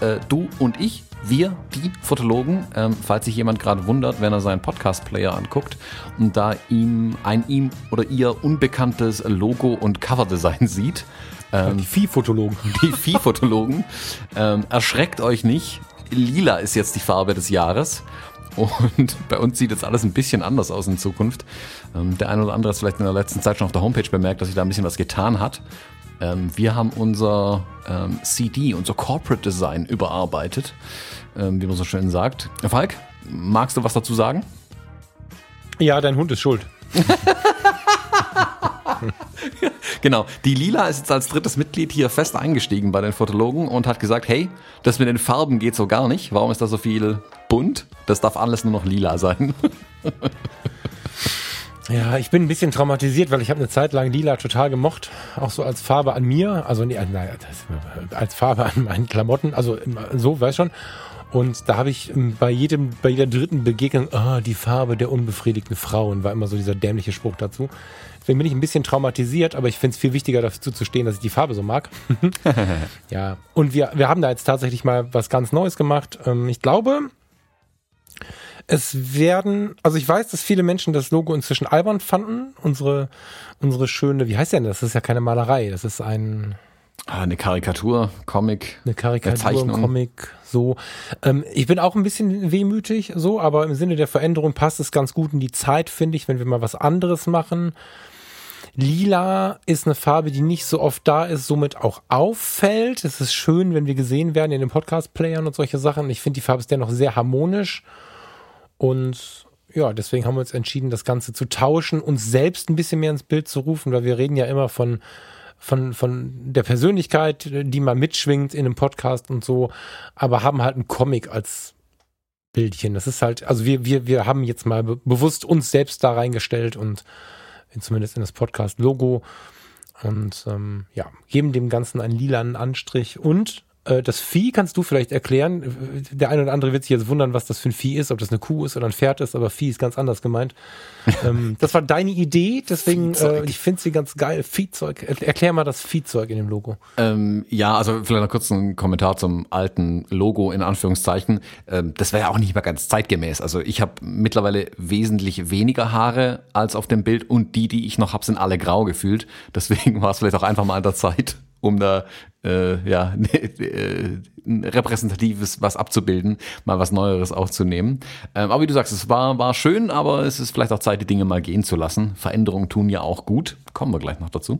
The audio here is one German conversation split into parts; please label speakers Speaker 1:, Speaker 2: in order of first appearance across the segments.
Speaker 1: äh, du und ich, wir, die Fotologen. Ähm, falls sich jemand gerade wundert, wenn er seinen Podcast-Player anguckt und da ihm ein ihm oder ihr unbekanntes Logo und Coverdesign sieht.
Speaker 2: Ähm, die Viehfotologen.
Speaker 1: Die Viehfotologen. ähm, erschreckt euch nicht. Lila ist jetzt die Farbe des Jahres. Und bei uns sieht jetzt alles ein bisschen anders aus in Zukunft. Ähm, der eine oder andere hat vielleicht in der letzten Zeit schon auf der Homepage bemerkt, dass sich da ein bisschen was getan hat. Ähm, wir haben unser ähm, CD, unser Corporate Design überarbeitet, ähm, wie man so schön sagt. Falk, magst du was dazu sagen?
Speaker 2: Ja, dein Hund ist schuld.
Speaker 1: genau. Die Lila ist jetzt als drittes Mitglied hier fest eingestiegen bei den Fotologen und hat gesagt, hey, das mit den Farben geht so gar nicht. Warum ist da so viel bunt? Das darf alles nur noch lila sein.
Speaker 2: Ja, ich bin ein bisschen traumatisiert, weil ich habe eine Zeit lang lila total gemocht, auch so als Farbe an mir, also nee, naja, als Farbe an meinen Klamotten, also so, weißt schon. Und da habe ich ähm, bei jedem, bei jeder dritten Begegnung, ah, die Farbe der unbefriedigten Frauen, war immer so dieser dämliche Spruch dazu. Deswegen bin ich ein bisschen traumatisiert, aber ich finde es viel wichtiger dazu zu stehen, dass ich die Farbe so mag. ja. Und wir, wir haben da jetzt tatsächlich mal was ganz Neues gemacht. Ähm, ich glaube, es werden, also ich weiß, dass viele Menschen das Logo inzwischen albern fanden. Unsere, unsere schöne, wie heißt denn das? Das ist ja keine Malerei, das ist ein,
Speaker 1: Ah, eine Karikatur, Comic.
Speaker 2: Eine Karikatur, eine Comic, so. Ähm, ich bin auch ein bisschen wehmütig, so, aber im Sinne der Veränderung passt es ganz gut in die Zeit, finde ich, wenn wir mal was anderes machen. Lila ist eine Farbe, die nicht so oft da ist, somit auch auffällt. Es ist schön, wenn wir gesehen werden in den Podcast-Playern und solche Sachen. Ich finde, die Farbe ist dennoch sehr harmonisch. Und ja, deswegen haben wir uns entschieden, das Ganze zu tauschen, uns selbst ein bisschen mehr ins Bild zu rufen, weil wir reden ja immer von von, von der Persönlichkeit, die man mitschwingt in einem Podcast und so, aber haben halt einen Comic als Bildchen. Das ist halt, also wir, wir, wir haben jetzt mal be bewusst uns selbst da reingestellt und zumindest in das Podcast-Logo und ähm, ja, geben dem Ganzen einen lilanen Anstrich und das Vieh kannst du vielleicht erklären. Der eine oder andere wird sich jetzt wundern, was das für ein Vieh ist, ob das eine Kuh ist oder ein Pferd ist, aber Vieh ist ganz anders gemeint. ähm, das war deine Idee, deswegen äh, ich finde sie ganz geil. Viehzeug. Erklär mal das Viehzeug in dem Logo.
Speaker 1: Ähm, ja, also vielleicht noch kurz ein Kommentar zum alten Logo in Anführungszeichen. Ähm, das wäre ja auch nicht mehr ganz zeitgemäß. Also ich habe mittlerweile wesentlich weniger Haare als auf dem Bild und die, die ich noch habe, sind alle grau gefühlt. Deswegen war es vielleicht auch einfach mal an der Zeit, um da äh, ja, ein repräsentatives was abzubilden, mal was Neueres aufzunehmen. Ähm, aber wie du sagst, es war, war schön, aber es ist vielleicht auch Zeit, die Dinge mal gehen zu lassen. Veränderungen tun ja auch gut. Kommen wir gleich noch dazu.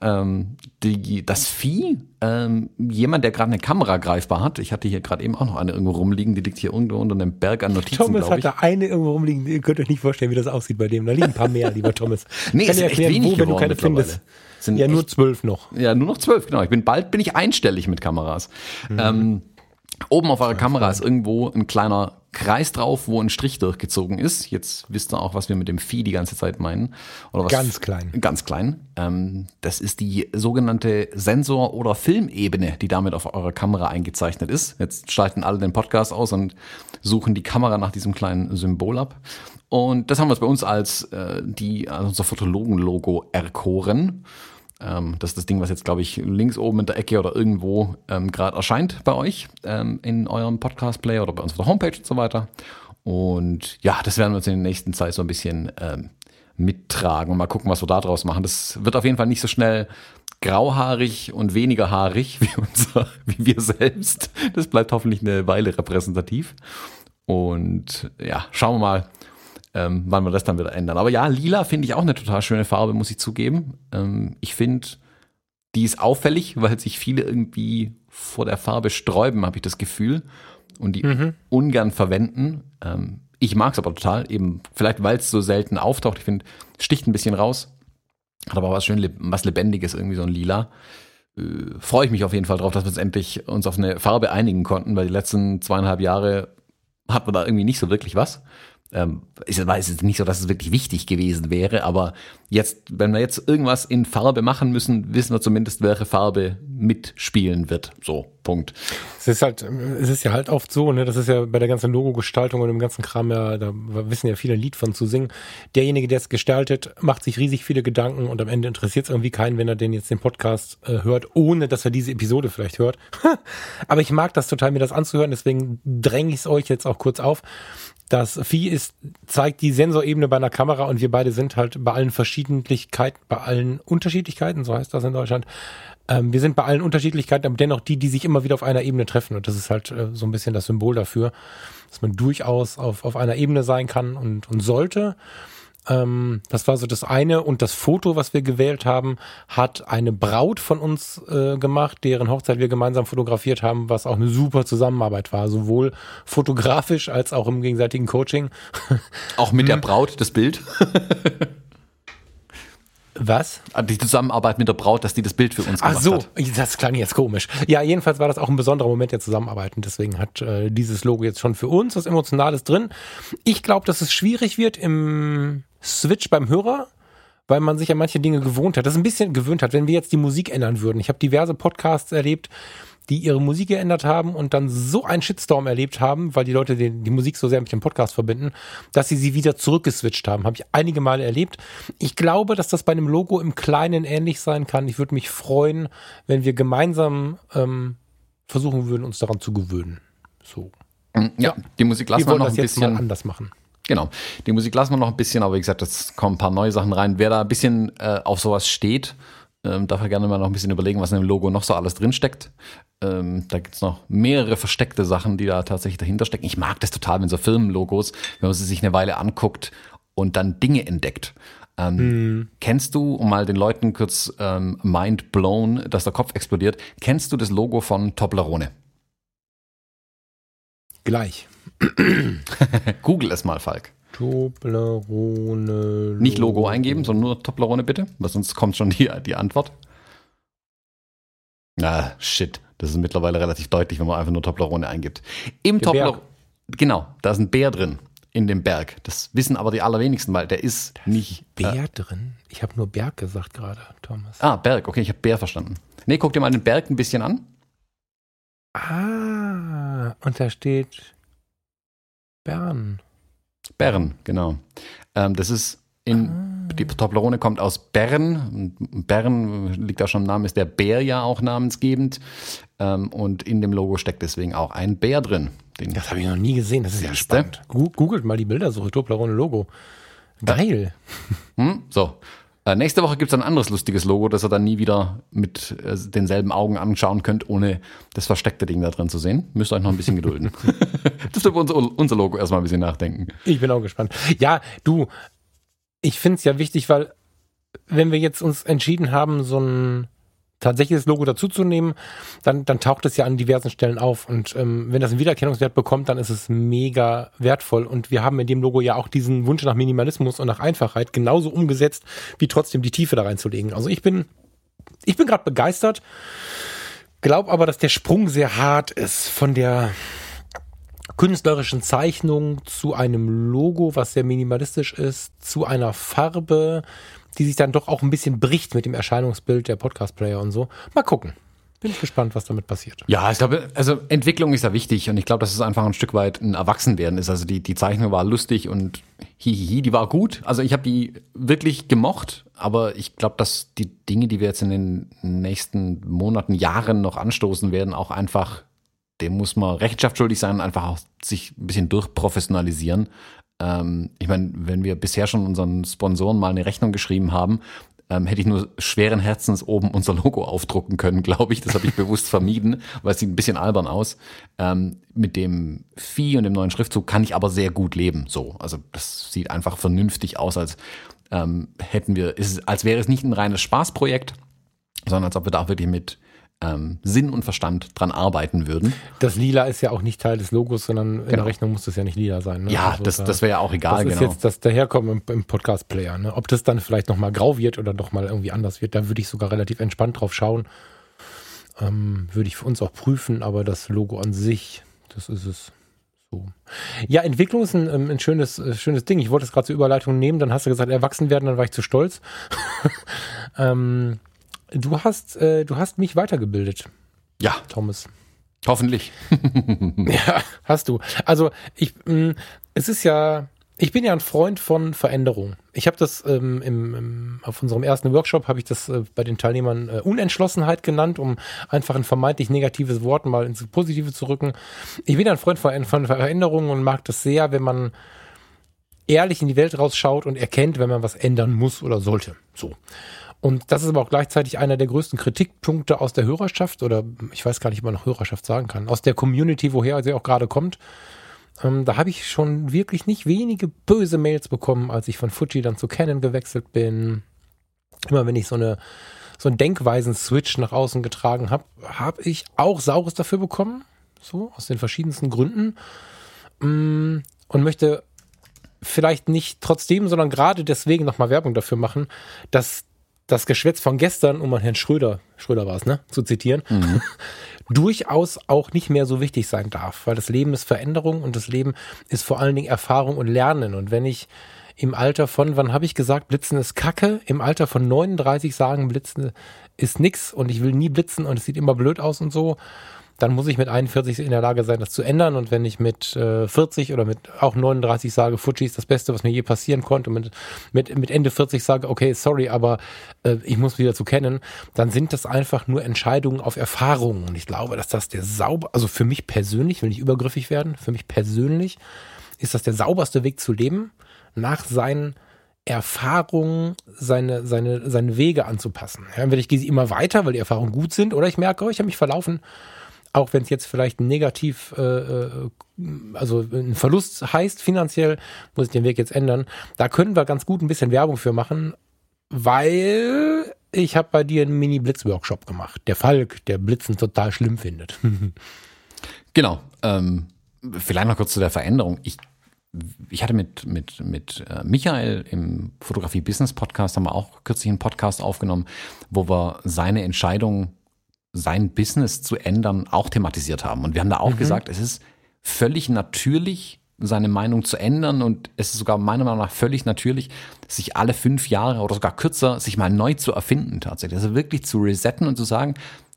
Speaker 1: Ähm, die, das Vieh, ähm, jemand, der gerade eine Kamera greifbar hat, ich hatte hier gerade eben auch noch eine irgendwo rumliegen, die liegt hier irgendwo unter einem Berg an Notizen,
Speaker 2: Thomas hat da eine irgendwo rumliegen, ihr könnt euch nicht vorstellen, wie das aussieht bei dem. Da liegen ein paar mehr, lieber Thomas.
Speaker 1: nee,
Speaker 2: kann
Speaker 1: ist
Speaker 2: dir erklären,
Speaker 1: echt wenig
Speaker 2: wo, wenn du keine findest.
Speaker 1: Sind
Speaker 2: ja, nur zwölf noch.
Speaker 1: Ja, nur noch zwölf, genau. Ich bin bald bin ich einstellig mit Kameras. Mhm. Ähm, oben auf eurer Kamera ist irgendwo ein kleiner Kreis drauf, wo ein Strich durchgezogen ist. Jetzt wisst ihr auch, was wir mit dem Vieh die ganze Zeit meinen.
Speaker 2: Oder was ganz klein.
Speaker 1: Ganz klein. Ähm, das ist die sogenannte Sensor- oder Filmebene, die damit auf eurer Kamera eingezeichnet ist. Jetzt schalten alle den Podcast aus und suchen die Kamera nach diesem kleinen Symbol ab. Und das haben wir bei uns als äh, die also unser Fotologen-Logo erkoren. Ähm, das ist das Ding, was jetzt, glaube ich, links oben in der Ecke oder irgendwo ähm, gerade erscheint bei euch ähm, in eurem Podcast-Player oder bei uns auf der Homepage und so weiter. Und ja, das werden wir uns in der nächsten Zeit so ein bisschen ähm, mittragen und mal gucken, was wir da draus machen. Das wird auf jeden Fall nicht so schnell grauhaarig und weniger haarig wie, unser, wie wir selbst. Das bleibt hoffentlich eine Weile repräsentativ. Und ja, schauen wir mal, ähm, wann wir das dann wieder ändern. Aber ja, lila finde ich auch eine total schöne Farbe, muss ich zugeben. Ähm, ich finde, die ist auffällig, weil sich viele irgendwie vor der Farbe sträuben, habe ich das Gefühl. Und die mhm. ungern verwenden. Ähm, ich mag es aber total, eben vielleicht, weil es so selten auftaucht. Ich finde, sticht ein bisschen raus. Hat aber was schön, was Lebendiges, irgendwie so ein Lila. Äh, Freue ich mich auf jeden Fall drauf, dass wir uns endlich uns auf eine Farbe einigen konnten, weil die letzten zweieinhalb Jahre hat man da irgendwie nicht so wirklich was. Ähm, es nicht so, dass es wirklich wichtig gewesen wäre, aber jetzt, wenn wir jetzt irgendwas in Farbe machen müssen, wissen wir zumindest, welche Farbe mitspielen wird. So, Punkt.
Speaker 2: Es ist halt, es ist ja halt oft so, ne, das ist ja bei der ganzen Logo-Gestaltung und dem ganzen Kram ja, da wissen ja viele ein Lied von zu singen. Derjenige, der es gestaltet, macht sich riesig viele Gedanken und am Ende interessiert es irgendwie keinen, wenn er den jetzt den Podcast äh, hört, ohne dass er diese Episode vielleicht hört. Aber ich mag das total, mir das anzuhören, deswegen dränge ich es euch jetzt auch kurz auf. Das Vieh ist, zeigt die Sensorebene bei einer Kamera und wir beide sind halt bei allen Verschiedentlichkeiten, bei allen Unterschiedlichkeiten, so heißt das in Deutschland. Ähm, wir sind bei allen Unterschiedlichkeiten, aber dennoch die, die sich immer wieder auf einer Ebene treffen. Und das ist halt äh, so ein bisschen das Symbol dafür, dass man durchaus auf, auf einer Ebene sein kann und, und sollte. Ähm, das war so das eine. Und das Foto, was wir gewählt haben, hat eine Braut von uns äh, gemacht, deren Hochzeit wir gemeinsam fotografiert haben, was auch eine super Zusammenarbeit war, sowohl fotografisch als auch im gegenseitigen Coaching.
Speaker 1: Auch mit der mhm. Braut das Bild.
Speaker 2: Was?
Speaker 1: Ah, die Zusammenarbeit mit der Braut, dass die das Bild für uns gemacht
Speaker 2: Ach so,
Speaker 1: hat.
Speaker 2: das klang jetzt komisch. Ja, jedenfalls war das auch ein besonderer Moment der Zusammenarbeit und deswegen hat äh, dieses Logo jetzt schon für uns was Emotionales drin. Ich glaube, dass es schwierig wird im Switch beim Hörer, weil man sich an manche Dinge gewohnt hat. Das ist ein bisschen gewöhnt hat, wenn wir jetzt die Musik ändern würden. Ich habe diverse Podcasts erlebt, die ihre Musik geändert haben und dann so einen Shitstorm erlebt haben, weil die Leute den, die Musik so sehr mit dem Podcast verbinden, dass sie sie wieder zurückgeswitcht haben. Habe ich einige Male erlebt. Ich glaube, dass das bei einem Logo im Kleinen ähnlich sein kann. Ich würde mich freuen, wenn wir gemeinsam ähm, versuchen würden, uns daran zu gewöhnen. So.
Speaker 1: Ja, ja. die Musik lassen wir, wir noch ein bisschen
Speaker 2: anders machen.
Speaker 1: Genau. Die Musik lassen wir noch ein bisschen, aber wie gesagt, es kommen ein paar neue Sachen rein. Wer da ein bisschen äh, auf sowas steht, ähm, darf er gerne mal noch ein bisschen überlegen, was in dem Logo noch so alles drinsteckt. Ähm, da gibt's noch mehrere versteckte Sachen, die da tatsächlich dahinter stecken. Ich mag das total, wenn so Firmenlogos, wenn man sie sich eine Weile anguckt und dann Dinge entdeckt. Ähm, hm. Kennst du, um mal den Leuten kurz ähm, mind blown, dass der Kopf explodiert, kennst du das Logo von Toblerone?
Speaker 2: Gleich.
Speaker 1: Google es mal, Falk.
Speaker 2: Toblerone.
Speaker 1: Nicht Logo eingeben, sondern nur Toblerone bitte, weil sonst kommt schon die, die Antwort. Ah, shit. Das ist mittlerweile relativ deutlich, wenn man einfach nur Toblerone eingibt. Im Toblerone. Genau, da ist ein Bär drin in dem Berg. Das wissen aber die allerwenigsten, weil der ist
Speaker 2: das
Speaker 1: nicht.
Speaker 2: Bär äh, drin? Ich habe nur Berg gesagt gerade, Thomas.
Speaker 1: Ah, Berg. Okay, ich habe Bär verstanden. Nee, guck dir mal den Berg ein bisschen an.
Speaker 2: Ah, und da steht Bern.
Speaker 1: Bern, genau. Ähm, das ist in, ah. die Toblerone kommt aus Bern. Bern liegt da schon im Namen, ist der Bär ja auch namensgebend. Ähm, und in dem Logo steckt deswegen auch ein Bär drin.
Speaker 2: das habe ich noch nie gesehen, das ist ja spannend. Googelt mal die Bildersuche, Toblerone Logo. Geil.
Speaker 1: Hm, so, äh, nächste Woche gibt es ein anderes lustiges Logo, das ihr dann nie wieder mit äh, denselben Augen anschauen könnt, ohne das versteckte Ding da drin zu sehen. Müsst ihr euch noch ein bisschen gedulden. das wird unser, unser Logo erstmal ein bisschen nachdenken.
Speaker 2: Ich bin auch gespannt. Ja, du, ich finde es ja wichtig, weil wenn wir jetzt uns entschieden haben, so ein tatsächlich das Logo dazuzunehmen, dann, dann taucht es ja an diversen Stellen auf. Und ähm, wenn das einen Wiedererkennungswert bekommt, dann ist es mega wertvoll. Und wir haben in dem Logo ja auch diesen Wunsch nach Minimalismus und nach Einfachheit genauso umgesetzt, wie trotzdem die Tiefe da reinzulegen. Also ich bin, ich bin gerade begeistert, glaube aber, dass der Sprung sehr hart ist von der künstlerischen Zeichnung zu einem Logo, was sehr minimalistisch ist, zu einer Farbe, die sich dann doch auch ein bisschen bricht mit dem Erscheinungsbild der Podcast-Player und so. Mal gucken. Bin ich gespannt, was damit passiert.
Speaker 1: Ja, ich glaube, also Entwicklung ist ja wichtig und ich glaube, dass es einfach ein Stück weit ein Erwachsenwerden ist. Also die, die Zeichnung war lustig und hihihi, die war gut. Also ich habe die wirklich gemocht, aber ich glaube, dass die Dinge, die wir jetzt in den nächsten Monaten, Jahren noch anstoßen werden, auch einfach, dem muss man Rechenschaft schuldig sein, einfach auch sich ein bisschen durchprofessionalisieren ähm, ich meine, wenn wir bisher schon unseren Sponsoren mal eine Rechnung geschrieben haben, ähm, hätte ich nur schweren Herzens oben unser Logo aufdrucken können, glaube ich. Das habe ich bewusst vermieden, weil es sieht ein bisschen albern aus. Ähm, mit dem Vieh und dem neuen Schriftzug kann ich aber sehr gut leben. So, also das sieht einfach vernünftig aus, als ähm, hätten wir, ist, als wäre es nicht ein reines Spaßprojekt, sondern als ob wir da auch wirklich mit ähm, Sinn und Verstand dran arbeiten würden.
Speaker 2: Das Lila ist ja auch nicht Teil des Logos, sondern in genau. der Rechnung muss das ja nicht lila sein.
Speaker 1: Ne? Ja, also das, das wäre ja auch egal.
Speaker 2: Das ist genau. jetzt das Daherkommen im, im Podcast-Player. Ne? Ob das dann vielleicht nochmal grau wird oder nochmal irgendwie anders wird, da würde ich sogar relativ entspannt drauf schauen. Ähm, würde ich für uns auch prüfen, aber das Logo an sich, das ist es. So. Ja, Entwicklung ist ein, ähm, ein schönes, äh, schönes Ding. Ich wollte es gerade zur Überleitung nehmen, dann hast du gesagt, erwachsen werden, dann war ich zu stolz. ähm, du hast, äh, du hast mich weitergebildet.
Speaker 1: Ja.
Speaker 2: Thomas.
Speaker 1: Hoffentlich.
Speaker 2: ja, hast du. Also ich, mh, mm, es ist ja, ich bin ja ein Freund von Veränderung. Ich habe das ähm, im, im, auf unserem ersten Workshop habe ich das äh, bei den Teilnehmern äh, Unentschlossenheit genannt, um einfach ein vermeintlich negatives Wort mal ins Positive zu rücken. Ich bin ein Freund von, von Veränderungen und mag das sehr, wenn man ehrlich in die Welt rausschaut und erkennt, wenn man was ändern muss oder sollte. So. Und das ist aber auch gleichzeitig einer der größten Kritikpunkte aus der Hörerschaft oder ich weiß gar nicht, ob man noch Hörerschaft sagen kann, aus der Community, woher sie auch gerade kommt. Ähm, da habe ich schon wirklich nicht wenige böse Mails bekommen, als ich von Fuji dann zu Canon gewechselt bin. Immer wenn ich so eine so einen Denkweisen-Switch nach außen getragen habe, habe ich auch Saures dafür bekommen. So, aus den verschiedensten Gründen. Mm, und möchte vielleicht nicht trotzdem, sondern gerade deswegen nochmal Werbung dafür machen, dass das Geschwätz von gestern, um mal Herrn Schröder, Schröder war es, ne, zu zitieren, mhm. durchaus auch nicht mehr so wichtig sein darf, weil das Leben ist Veränderung und das Leben ist vor allen Dingen Erfahrung und Lernen. Und wenn ich im Alter von, wann habe ich gesagt, Blitzen ist Kacke, im Alter von 39 sagen, Blitzen ist nix und ich will nie blitzen und es sieht immer blöd aus und so, dann muss ich mit 41 in der Lage sein, das zu ändern. Und wenn ich mit äh, 40 oder mit auch 39 sage, Fuji ist das Beste, was mir je passieren konnte, und mit, mit, mit Ende 40 sage, okay, sorry, aber äh, ich muss wieder zu kennen, dann sind das einfach nur Entscheidungen auf Erfahrungen. Und ich glaube, dass das der sauber, also für mich persönlich, will nicht übergriffig werden, für mich persönlich ist das der sauberste Weg zu leben, nach seinen Erfahrungen seine, seine, seine Wege anzupassen. Ja, entweder ich gehe sie immer weiter, weil die Erfahrungen gut sind, oder ich merke, oh, ich habe mich verlaufen auch wenn es jetzt vielleicht negativ, äh, äh, also ein Verlust heißt finanziell, muss ich den Weg jetzt ändern. Da können wir ganz gut ein bisschen Werbung für machen, weil ich habe bei dir einen Mini-Blitz-Workshop gemacht. Der Falk, der Blitzen total schlimm findet.
Speaker 1: genau. Ähm, vielleicht noch kurz zu der Veränderung. Ich ich hatte mit, mit, mit äh, Michael im Fotografie Business Podcast, haben wir auch kürzlich einen Podcast aufgenommen, wo wir seine Entscheidung sein Business zu ändern, auch thematisiert haben. Und wir haben da auch mhm. gesagt, es ist völlig natürlich, seine Meinung zu ändern und es ist sogar meiner Meinung nach völlig natürlich, sich alle fünf Jahre oder sogar kürzer sich mal neu zu erfinden tatsächlich. Also wirklich zu resetten und zu sagen,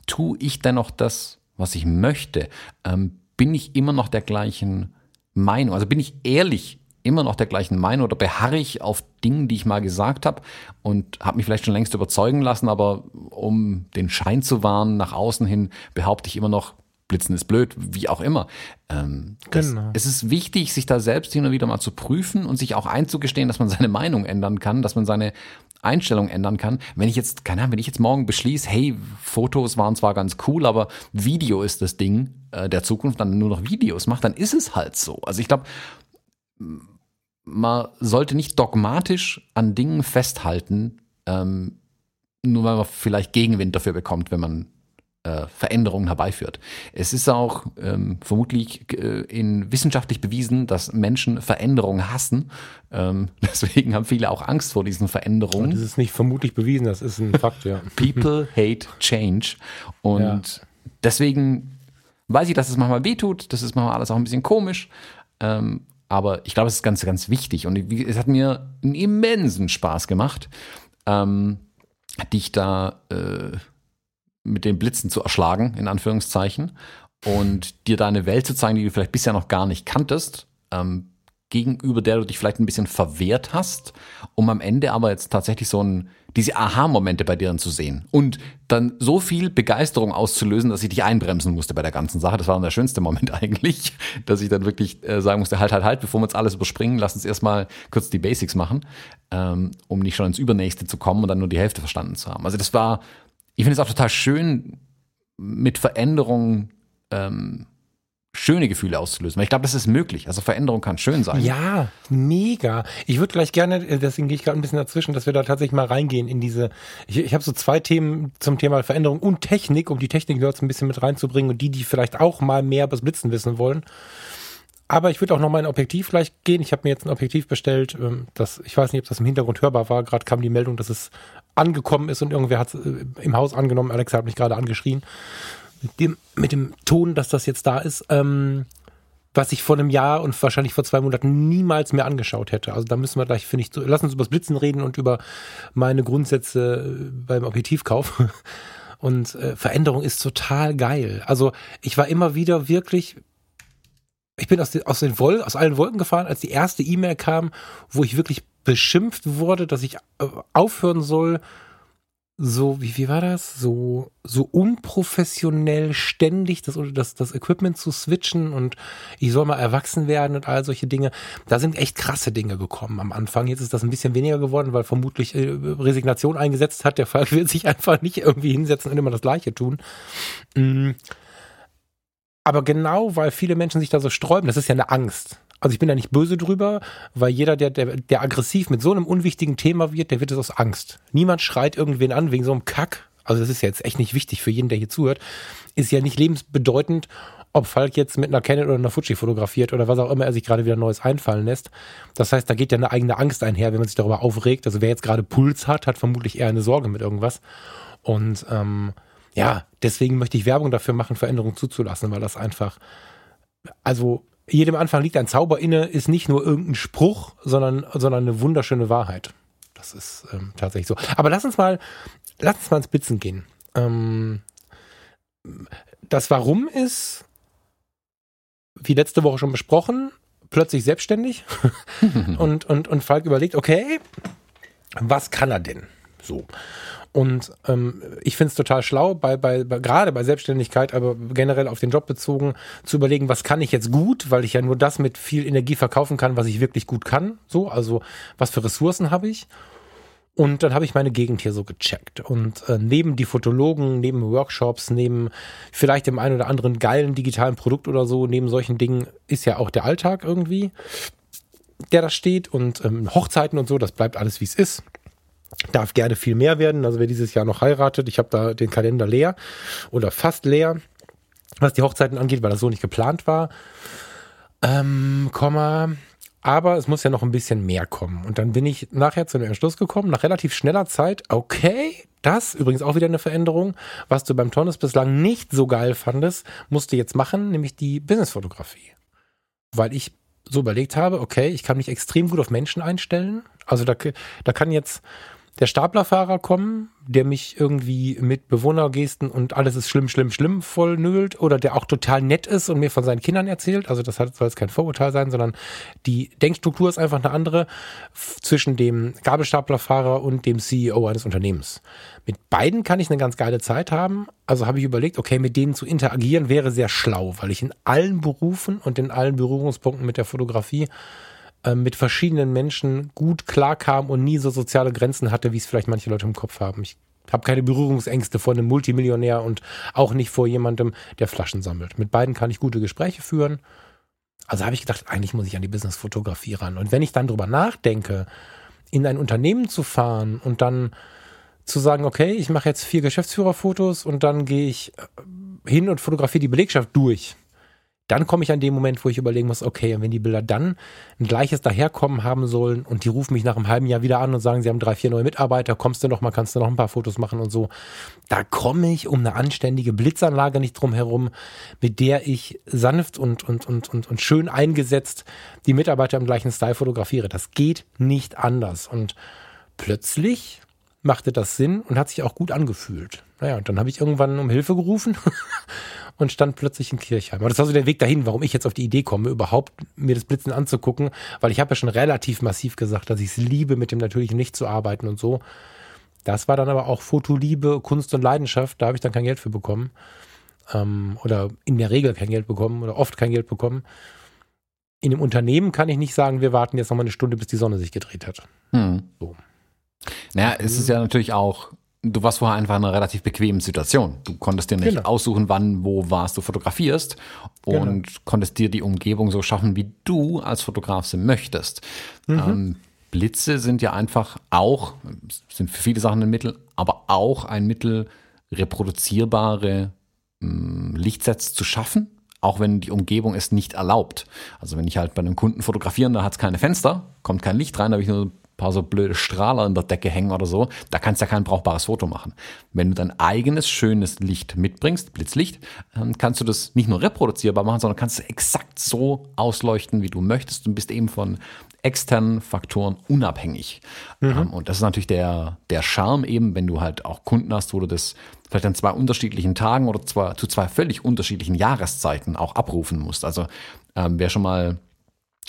Speaker 1: tu ich dennoch das, was ich möchte? Ähm, bin ich immer noch der gleichen Meinung? Also bin ich ehrlich immer noch der gleichen Meinung oder beharre ich auf Dingen, die ich mal gesagt habe und habe mich vielleicht schon längst überzeugen lassen, aber um den Schein zu wahren, nach außen hin behaupte ich immer noch, Blitzen ist blöd, wie auch immer. Ähm, das, genau. Es ist wichtig, sich da selbst hin und wieder mal zu prüfen und sich auch einzugestehen, dass man seine Meinung ändern kann, dass man seine Einstellung ändern kann. Wenn ich jetzt, keine Ahnung, wenn ich jetzt morgen beschließe, hey, Fotos waren zwar ganz cool, aber Video ist das Ding äh, der Zukunft, dann nur noch Videos macht, dann ist es halt so. Also ich glaube, man sollte nicht dogmatisch an Dingen festhalten, ähm, nur weil man vielleicht Gegenwind dafür bekommt, wenn man äh, Veränderungen herbeiführt. Es ist auch ähm, vermutlich äh, in wissenschaftlich bewiesen, dass Menschen Veränderungen hassen. Ähm, deswegen haben viele auch Angst vor diesen Veränderungen.
Speaker 2: Das ist nicht vermutlich bewiesen, das ist ein Fakt, ja.
Speaker 1: People hate change. Und ja. deswegen weiß ich, dass es manchmal wehtut, das ist manchmal alles auch ein bisschen komisch. Ähm, aber ich glaube, es ist ganz, ganz wichtig. Und es hat mir einen immensen Spaß gemacht, ähm, dich da äh, mit den Blitzen zu erschlagen, in Anführungszeichen, und dir da eine Welt zu zeigen, die du vielleicht bisher noch gar nicht kanntest, ähm, gegenüber der du dich vielleicht ein bisschen verwehrt hast, um am Ende aber jetzt tatsächlich so ein, diese Aha-Momente bei dir zu sehen und dann so viel Begeisterung auszulösen, dass ich dich einbremsen musste bei der ganzen Sache. Das war dann der schönste Moment eigentlich, dass ich dann wirklich äh, sagen musste, halt, halt, halt, bevor wir jetzt alles überspringen, lass uns erstmal kurz die Basics machen, ähm, um nicht schon ins Übernächste zu kommen und dann nur die Hälfte verstanden zu haben. Also das war, ich finde es auch total schön, mit Veränderungen ähm, schöne Gefühle auszulösen. Weil ich glaube, das ist möglich. Also Veränderung kann schön sein.
Speaker 2: Ja, mega. Ich würde gleich gerne, äh, deswegen gehe ich gerade ein bisschen dazwischen, dass wir da tatsächlich mal reingehen in diese. Ich, ich habe so zwei Themen zum Thema Veränderung und Technik, um die Technik dort ein bisschen mit reinzubringen und die, die vielleicht auch mal mehr über das Blitzen wissen wollen. Aber ich würde auch noch mal ein Objektiv gleich gehen. Ich habe mir jetzt ein Objektiv bestellt. Ähm, das, ich weiß nicht, ob das im Hintergrund hörbar war. Gerade kam die Meldung, dass es angekommen ist und irgendwer hat es äh, im Haus angenommen. Alexa hat mich gerade angeschrien mit dem, mit dem Ton, dass das jetzt da ist. Ähm, was ich vor einem Jahr und wahrscheinlich vor zwei Monaten niemals mehr angeschaut hätte. Also da müssen wir gleich, finde ich, lass uns über das Blitzen reden und über meine Grundsätze beim Objektivkauf. Und äh, Veränderung ist total geil. Also ich war immer wieder wirklich, ich bin aus den, aus den Wolken, aus allen Wolken gefahren, als die erste E-Mail kam, wo ich wirklich beschimpft wurde, dass ich äh, aufhören soll, so, wie, wie war das? So, so unprofessionell ständig das, das, das Equipment zu switchen und ich soll mal erwachsen werden und all solche Dinge. Da sind echt krasse Dinge gekommen am Anfang. Jetzt ist das ein bisschen weniger geworden, weil vermutlich äh, Resignation eingesetzt hat. Der Fall will sich einfach nicht irgendwie hinsetzen und immer das Gleiche tun. Mhm. Aber genau, weil viele Menschen sich da so sträuben, das ist ja eine Angst. Also ich bin da nicht böse drüber, weil jeder, der, der, der aggressiv mit so einem unwichtigen Thema wird, der wird es aus Angst. Niemand schreit irgendwen an wegen so einem Kack. Also das ist ja jetzt echt nicht wichtig für jeden, der hier zuhört. Ist ja nicht lebensbedeutend, ob Falk jetzt mit einer Canon oder einer Fuji fotografiert oder was auch immer er sich gerade wieder Neues einfallen lässt. Das heißt, da geht ja eine eigene Angst einher, wenn man sich darüber aufregt. Also wer jetzt gerade Puls hat, hat vermutlich eher eine Sorge mit irgendwas. Und ähm, ja, deswegen möchte ich Werbung dafür machen, Veränderungen zuzulassen, weil das einfach, also jedem Anfang liegt ein Zauber inne, ist nicht nur irgendein Spruch, sondern, sondern eine wunderschöne Wahrheit. Das ist ähm, tatsächlich so. Aber lass uns mal, lass uns mal ins Blitzen gehen. Ähm, das Warum ist, wie letzte Woche schon besprochen, plötzlich selbstständig und, und, und Falk überlegt, okay, was kann er denn? So. Und ähm, ich finde es total schlau, bei, bei, bei, gerade bei Selbstständigkeit, aber generell auf den Job bezogen, zu überlegen, was kann ich jetzt gut, weil ich ja nur das mit viel Energie verkaufen kann, was ich wirklich gut kann. So, also was für Ressourcen habe ich. Und dann habe ich meine Gegend hier so gecheckt. Und äh, neben die Fotologen, neben Workshops, neben vielleicht dem einen oder anderen geilen digitalen Produkt oder so, neben solchen Dingen ist ja auch der Alltag irgendwie, der da steht. Und ähm, Hochzeiten und so, das bleibt alles wie es ist darf gerne viel mehr werden. Also wer dieses Jahr noch heiratet, ich habe da den Kalender leer oder fast leer, was die Hochzeiten angeht, weil das so nicht geplant war. Ähm, Komma. Aber es muss ja noch ein bisschen mehr kommen. Und dann bin ich nachher zu einem Entschluss gekommen, nach relativ schneller Zeit, okay, das, übrigens auch wieder eine Veränderung, was du beim Tonnes bislang nicht so geil fandest, musst du jetzt machen, nämlich die Businessfotografie. Weil ich so überlegt habe, okay, ich kann mich extrem gut auf Menschen einstellen. Also da, da kann jetzt der Staplerfahrer kommen, der mich irgendwie mit Bewohnergesten und alles ist schlimm, schlimm, schlimm voll nölt oder der auch total nett ist und mir von seinen Kindern erzählt. Also das soll jetzt kein Vorurteil sein, sondern die Denkstruktur ist einfach eine andere zwischen dem Gabelstaplerfahrer und dem CEO eines Unternehmens. Mit beiden kann ich eine ganz geile Zeit haben. Also habe ich überlegt, okay, mit denen zu interagieren wäre sehr schlau, weil ich in allen Berufen und in allen Berührungspunkten mit der Fotografie mit verschiedenen Menschen gut klarkam und nie so soziale Grenzen hatte, wie es vielleicht manche Leute im Kopf haben. Ich habe keine Berührungsängste vor einem Multimillionär und auch nicht vor jemandem, der Flaschen sammelt. Mit beiden kann ich gute Gespräche führen. Also habe ich gedacht, eigentlich muss ich an die Businessfotografie ran. Und wenn ich dann drüber nachdenke, in ein Unternehmen zu fahren und dann zu sagen, okay, ich mache jetzt vier Geschäftsführerfotos und dann gehe ich äh, hin und fotografiere die Belegschaft durch dann komme ich an dem Moment, wo ich überlegen muss, okay, und wenn die Bilder dann ein gleiches Daherkommen haben sollen und die rufen mich nach einem halben Jahr wieder an und sagen, sie haben drei, vier neue Mitarbeiter, kommst du noch mal, kannst du noch ein paar Fotos machen und so, da komme ich um eine anständige Blitzanlage nicht drum herum, mit der ich sanft und, und, und, und, und schön eingesetzt die Mitarbeiter im gleichen Style fotografiere. Das geht nicht anders. Und plötzlich machte das Sinn und hat sich auch gut angefühlt. Naja, und dann habe ich irgendwann um Hilfe gerufen und stand plötzlich in Kirchheim. Aber das war so der Weg dahin, warum ich jetzt auf die Idee komme, überhaupt mir das Blitzen anzugucken, weil ich habe ja schon relativ massiv gesagt, dass ich es liebe, mit dem natürlichen Licht zu arbeiten und so. Das war dann aber auch Fotoliebe, Kunst und Leidenschaft, da habe ich dann kein Geld für bekommen. Ähm, oder in der Regel kein Geld bekommen oder oft kein Geld bekommen. In dem Unternehmen kann ich nicht sagen, wir warten jetzt noch mal eine Stunde, bis die Sonne sich gedreht hat. Hm. So.
Speaker 1: Naja, es ist ja natürlich auch du warst vorher einfach in einer relativ bequemen Situation. Du konntest dir nicht genau. aussuchen, wann, wo, was du fotografierst und genau. konntest dir die Umgebung so schaffen, wie du als Fotograf sie möchtest. Mhm. Ähm, Blitze sind ja einfach auch, sind für viele Sachen ein Mittel, aber auch ein Mittel, reproduzierbare ähm, Lichtsets zu schaffen, auch wenn die Umgebung es nicht erlaubt. Also wenn ich halt bei einem Kunden fotografieren, da hat es keine Fenster, kommt kein Licht rein, da habe ich nur paar so blöde Strahler in der Decke hängen oder so, da kannst du ja kein brauchbares Foto machen. Wenn du dein eigenes schönes Licht mitbringst, Blitzlicht, ähm, kannst du das nicht nur reproduzierbar machen, sondern kannst es exakt so ausleuchten, wie du möchtest und bist eben von externen Faktoren unabhängig. Mhm. Ähm, und das ist natürlich der, der Charme eben, wenn du halt auch Kunden hast, wo du das vielleicht an zwei unterschiedlichen Tagen oder zwar zu zwei völlig unterschiedlichen Jahreszeiten auch abrufen musst. Also ähm, wer schon mal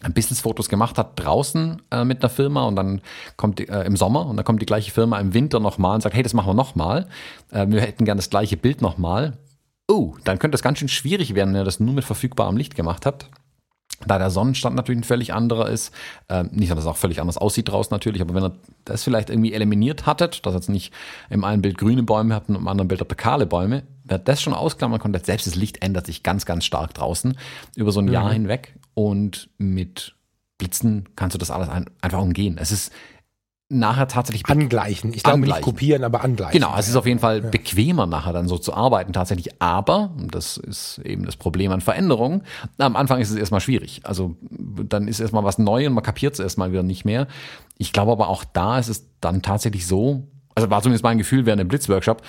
Speaker 1: Business-Fotos gemacht hat draußen äh, mit einer Firma und dann kommt die, äh, im Sommer und dann kommt die gleiche Firma im Winter nochmal und sagt, hey, das machen wir nochmal. Äh, wir hätten gern das gleiche Bild nochmal. Oh, dann könnte das ganz schön schwierig werden, wenn ihr das nur mit verfügbarem Licht gemacht habt. Da der Sonnenstand natürlich ein völlig anderer ist, äh, nicht, dass es auch völlig anders aussieht draußen natürlich, aber wenn ihr das vielleicht irgendwie eliminiert hattet, dass ihr jetzt nicht im einen Bild grüne Bäume habt und im anderen Bild habt ihr kahle Bäume, wer das schon ausklammern konnte, selbst das Licht ändert sich ganz, ganz stark draußen über so ein mhm. Jahr hinweg und mit Blitzen kannst du das alles ein, einfach umgehen. Es ist nachher tatsächlich
Speaker 2: angleichen. Ich glaube nicht kopieren, aber angleichen.
Speaker 1: Genau, es ist auf jeden Fall ja. bequemer nachher dann so zu arbeiten tatsächlich. Aber, und das ist eben das Problem an Veränderungen, am Anfang ist es erstmal schwierig. Also dann ist erstmal was neu und man kapiert es erstmal wieder nicht mehr. Ich glaube aber auch da ist es dann tatsächlich so, also war zumindest mein Gefühl während dem Blitzworkshop,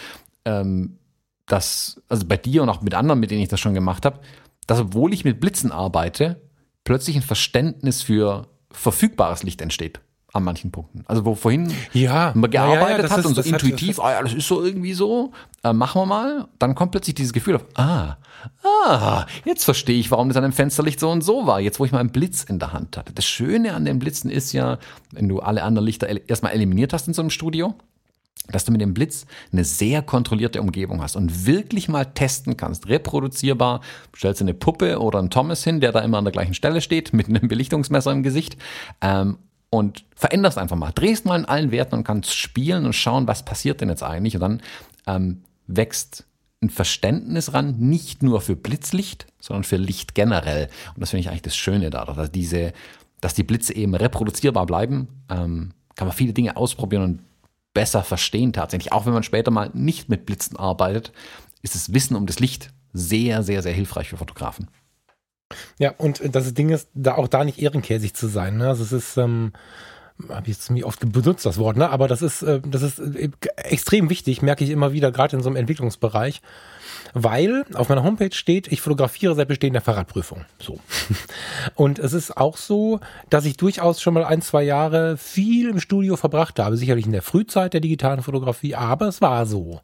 Speaker 1: ähm, dass, also bei dir und auch mit anderen, mit denen ich das schon gemacht habe, dass obwohl ich mit Blitzen arbeite, plötzlich ein Verständnis für verfügbares Licht entsteht an manchen Punkten. Also wo vorhin
Speaker 2: ja,
Speaker 1: man gearbeitet ja, ja, hat ist, und so intuitiv, hat, ah ja, das ist so irgendwie so, äh, machen wir mal, dann kommt plötzlich dieses Gefühl auf, ah, ah, jetzt verstehe ich, warum das an dem Fensterlicht so und so war, jetzt wo ich mal einen Blitz in der Hand hatte. Das Schöne an den Blitzen ist ja, wenn du alle anderen Lichter erstmal eliminiert hast in so einem Studio, dass du mit dem Blitz eine sehr kontrollierte Umgebung hast und wirklich mal testen kannst, reproduzierbar, stellst du eine Puppe oder einen Thomas hin, der da immer an der gleichen Stelle steht, mit einem Belichtungsmesser im Gesicht ähm, und veränderst einfach mal, drehst mal in allen Werten und kannst spielen und schauen, was passiert denn jetzt eigentlich. Und dann ähm, wächst ein Verständnis ran, nicht nur für Blitzlicht, sondern für Licht generell. Und das finde ich eigentlich das Schöne da, dass diese, dass die Blitze eben reproduzierbar bleiben, ähm, kann man viele Dinge ausprobieren und besser verstehen tatsächlich. Auch wenn man später mal nicht mit Blitzen arbeitet, ist das Wissen um das Licht sehr, sehr, sehr hilfreich für Fotografen.
Speaker 2: Ja, und das Ding ist, da auch da nicht ehrenkäsig zu sein. Ne? Also es ist, ähm, habe ich jetzt ziemlich oft benutzt, das Wort, ne? aber das ist, äh, das ist äh, extrem wichtig, merke ich immer wieder, gerade in so einem Entwicklungsbereich weil auf meiner Homepage steht, ich fotografiere seit Bestehen der Fahrradprüfung. So. Und es ist auch so, dass ich durchaus schon mal ein, zwei Jahre viel im Studio verbracht habe. Sicherlich in der Frühzeit der digitalen Fotografie, aber es war so.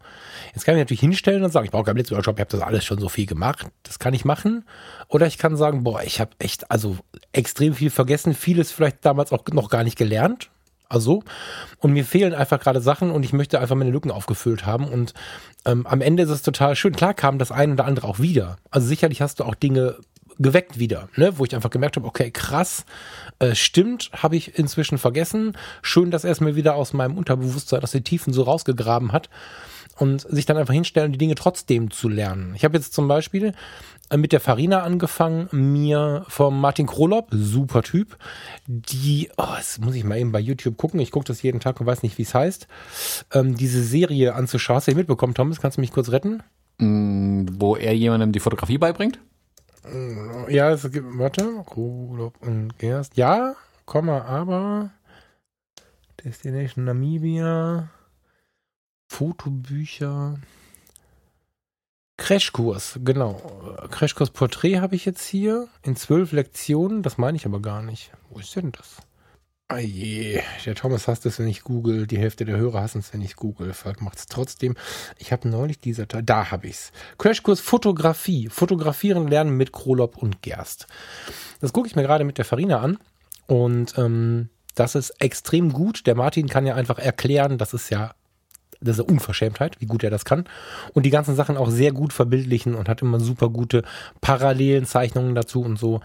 Speaker 2: Jetzt kann ich natürlich hinstellen und sagen, ich brauche keinen Blitzworkshop, ich habe das alles schon so viel gemacht. Das kann ich machen. Oder ich kann sagen, boah, ich habe echt also extrem viel vergessen, vieles vielleicht damals auch noch gar nicht gelernt also, und mir fehlen einfach gerade Sachen und ich möchte einfach meine Lücken aufgefüllt haben. Und ähm, am Ende ist es total schön. Klar kam das eine oder andere auch wieder. Also sicherlich hast du auch Dinge geweckt wieder, ne? wo ich einfach gemerkt habe, okay, krass, äh, stimmt, habe ich inzwischen vergessen. Schön, dass er es mir wieder aus meinem Unterbewusstsein, aus den Tiefen so rausgegraben hat und sich dann einfach hinstellen, die Dinge trotzdem zu lernen. Ich habe jetzt zum Beispiel mit der Farina angefangen, mir vom Martin Krolop, super Typ, die, oh, das muss ich mal eben bei YouTube gucken, ich gucke das jeden Tag und weiß nicht, wie es heißt, ähm, diese Serie anzuschauen. Hast du mitbekommen, Thomas? Kannst du mich kurz retten?
Speaker 1: Mm, wo er jemandem die Fotografie beibringt?
Speaker 2: Mm, ja, es gibt, warte, Krolop und Gerst, ja, Komma, aber Destination Namibia, Fotobücher, Crashkurs, genau. Crashkurs Porträt habe ich jetzt hier in zwölf Lektionen. Das meine ich aber gar nicht. Wo ist denn das? Ah je, der Thomas hasst es, wenn ich google. Die Hälfte der Hörer hassen es, wenn ich google. Falk macht es trotzdem. Ich habe neulich dieser Teil. Da habe ich es. Crashkurs Fotografie. Fotografieren lernen mit Krolop und Gerst. Das gucke ich mir gerade mit der Farina an. Und ähm, das ist extrem gut. Der Martin kann ja einfach erklären, das ist ja das ist eine Unverschämtheit, wie gut er das kann. Und die ganzen Sachen auch sehr gut verbildlichen und hat immer super gute parallelen Zeichnungen dazu und so.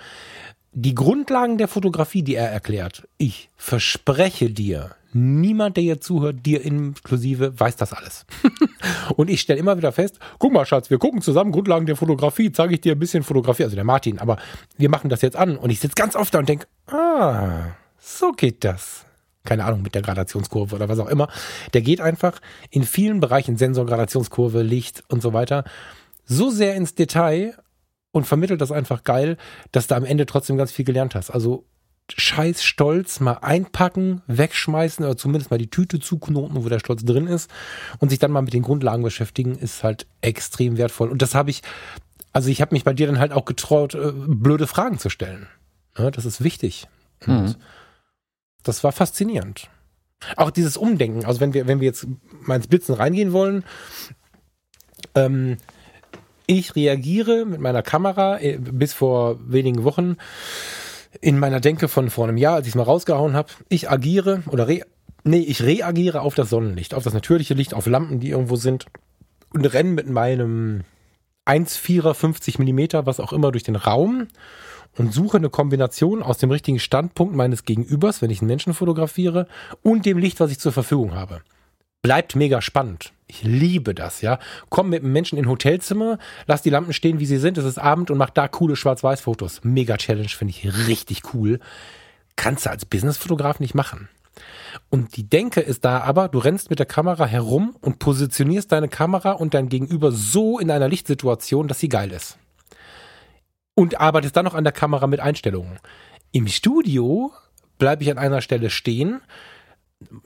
Speaker 2: Die Grundlagen der Fotografie, die er erklärt, ich verspreche dir, niemand, der hier zuhört, dir inklusive, weiß das alles. und ich stelle immer wieder fest, guck mal, Schatz, wir gucken zusammen Grundlagen der Fotografie, zeige ich dir ein bisschen Fotografie, also der Martin, aber wir machen das jetzt an und ich sitze ganz oft da und denke, ah, so geht das keine Ahnung, mit der Gradationskurve oder was auch immer. Der geht einfach in vielen Bereichen, Sensor, Gradationskurve, Licht und so weiter, so sehr ins Detail und vermittelt das einfach geil, dass du am Ende trotzdem ganz viel gelernt hast. Also scheiß Stolz mal einpacken, wegschmeißen oder zumindest mal die Tüte zuknoten, wo der Stolz drin ist und sich dann mal mit den Grundlagen beschäftigen, ist halt extrem wertvoll. Und das habe ich, also ich habe mich bei dir dann halt auch getraut, äh, blöde Fragen zu stellen. Das ist wichtig. Mhm. Das war faszinierend. Auch dieses Umdenken, also wenn wir, wenn wir jetzt mal ins Blitzen reingehen wollen, ähm, ich reagiere mit meiner Kamera äh, bis vor wenigen Wochen in meiner Denke von vor einem Jahr, als ich es mal rausgehauen habe. Ich agiere oder re nee, ich reagiere auf das Sonnenlicht, auf das natürliche Licht, auf Lampen, die irgendwo sind und renne mit meinem 1,4er 50 Millimeter, was auch immer, durch den Raum und suche eine Kombination aus dem richtigen Standpunkt meines Gegenübers, wenn ich einen Menschen fotografiere, und dem Licht, was ich zur Verfügung habe. Bleibt mega spannend. Ich liebe das, ja. Komm mit einem Menschen in ein Hotelzimmer, lass die Lampen stehen, wie sie sind, es ist Abend und mach da coole Schwarz-Weiß-Fotos. Mega Challenge, finde ich richtig cool. Kannst du als Businessfotograf nicht machen. Und die Denke ist da aber, du rennst mit der Kamera herum und positionierst deine Kamera und dein Gegenüber so in einer Lichtsituation, dass sie geil ist. Und arbeitest dann noch an der Kamera mit Einstellungen. Im Studio bleibe ich an einer Stelle stehen,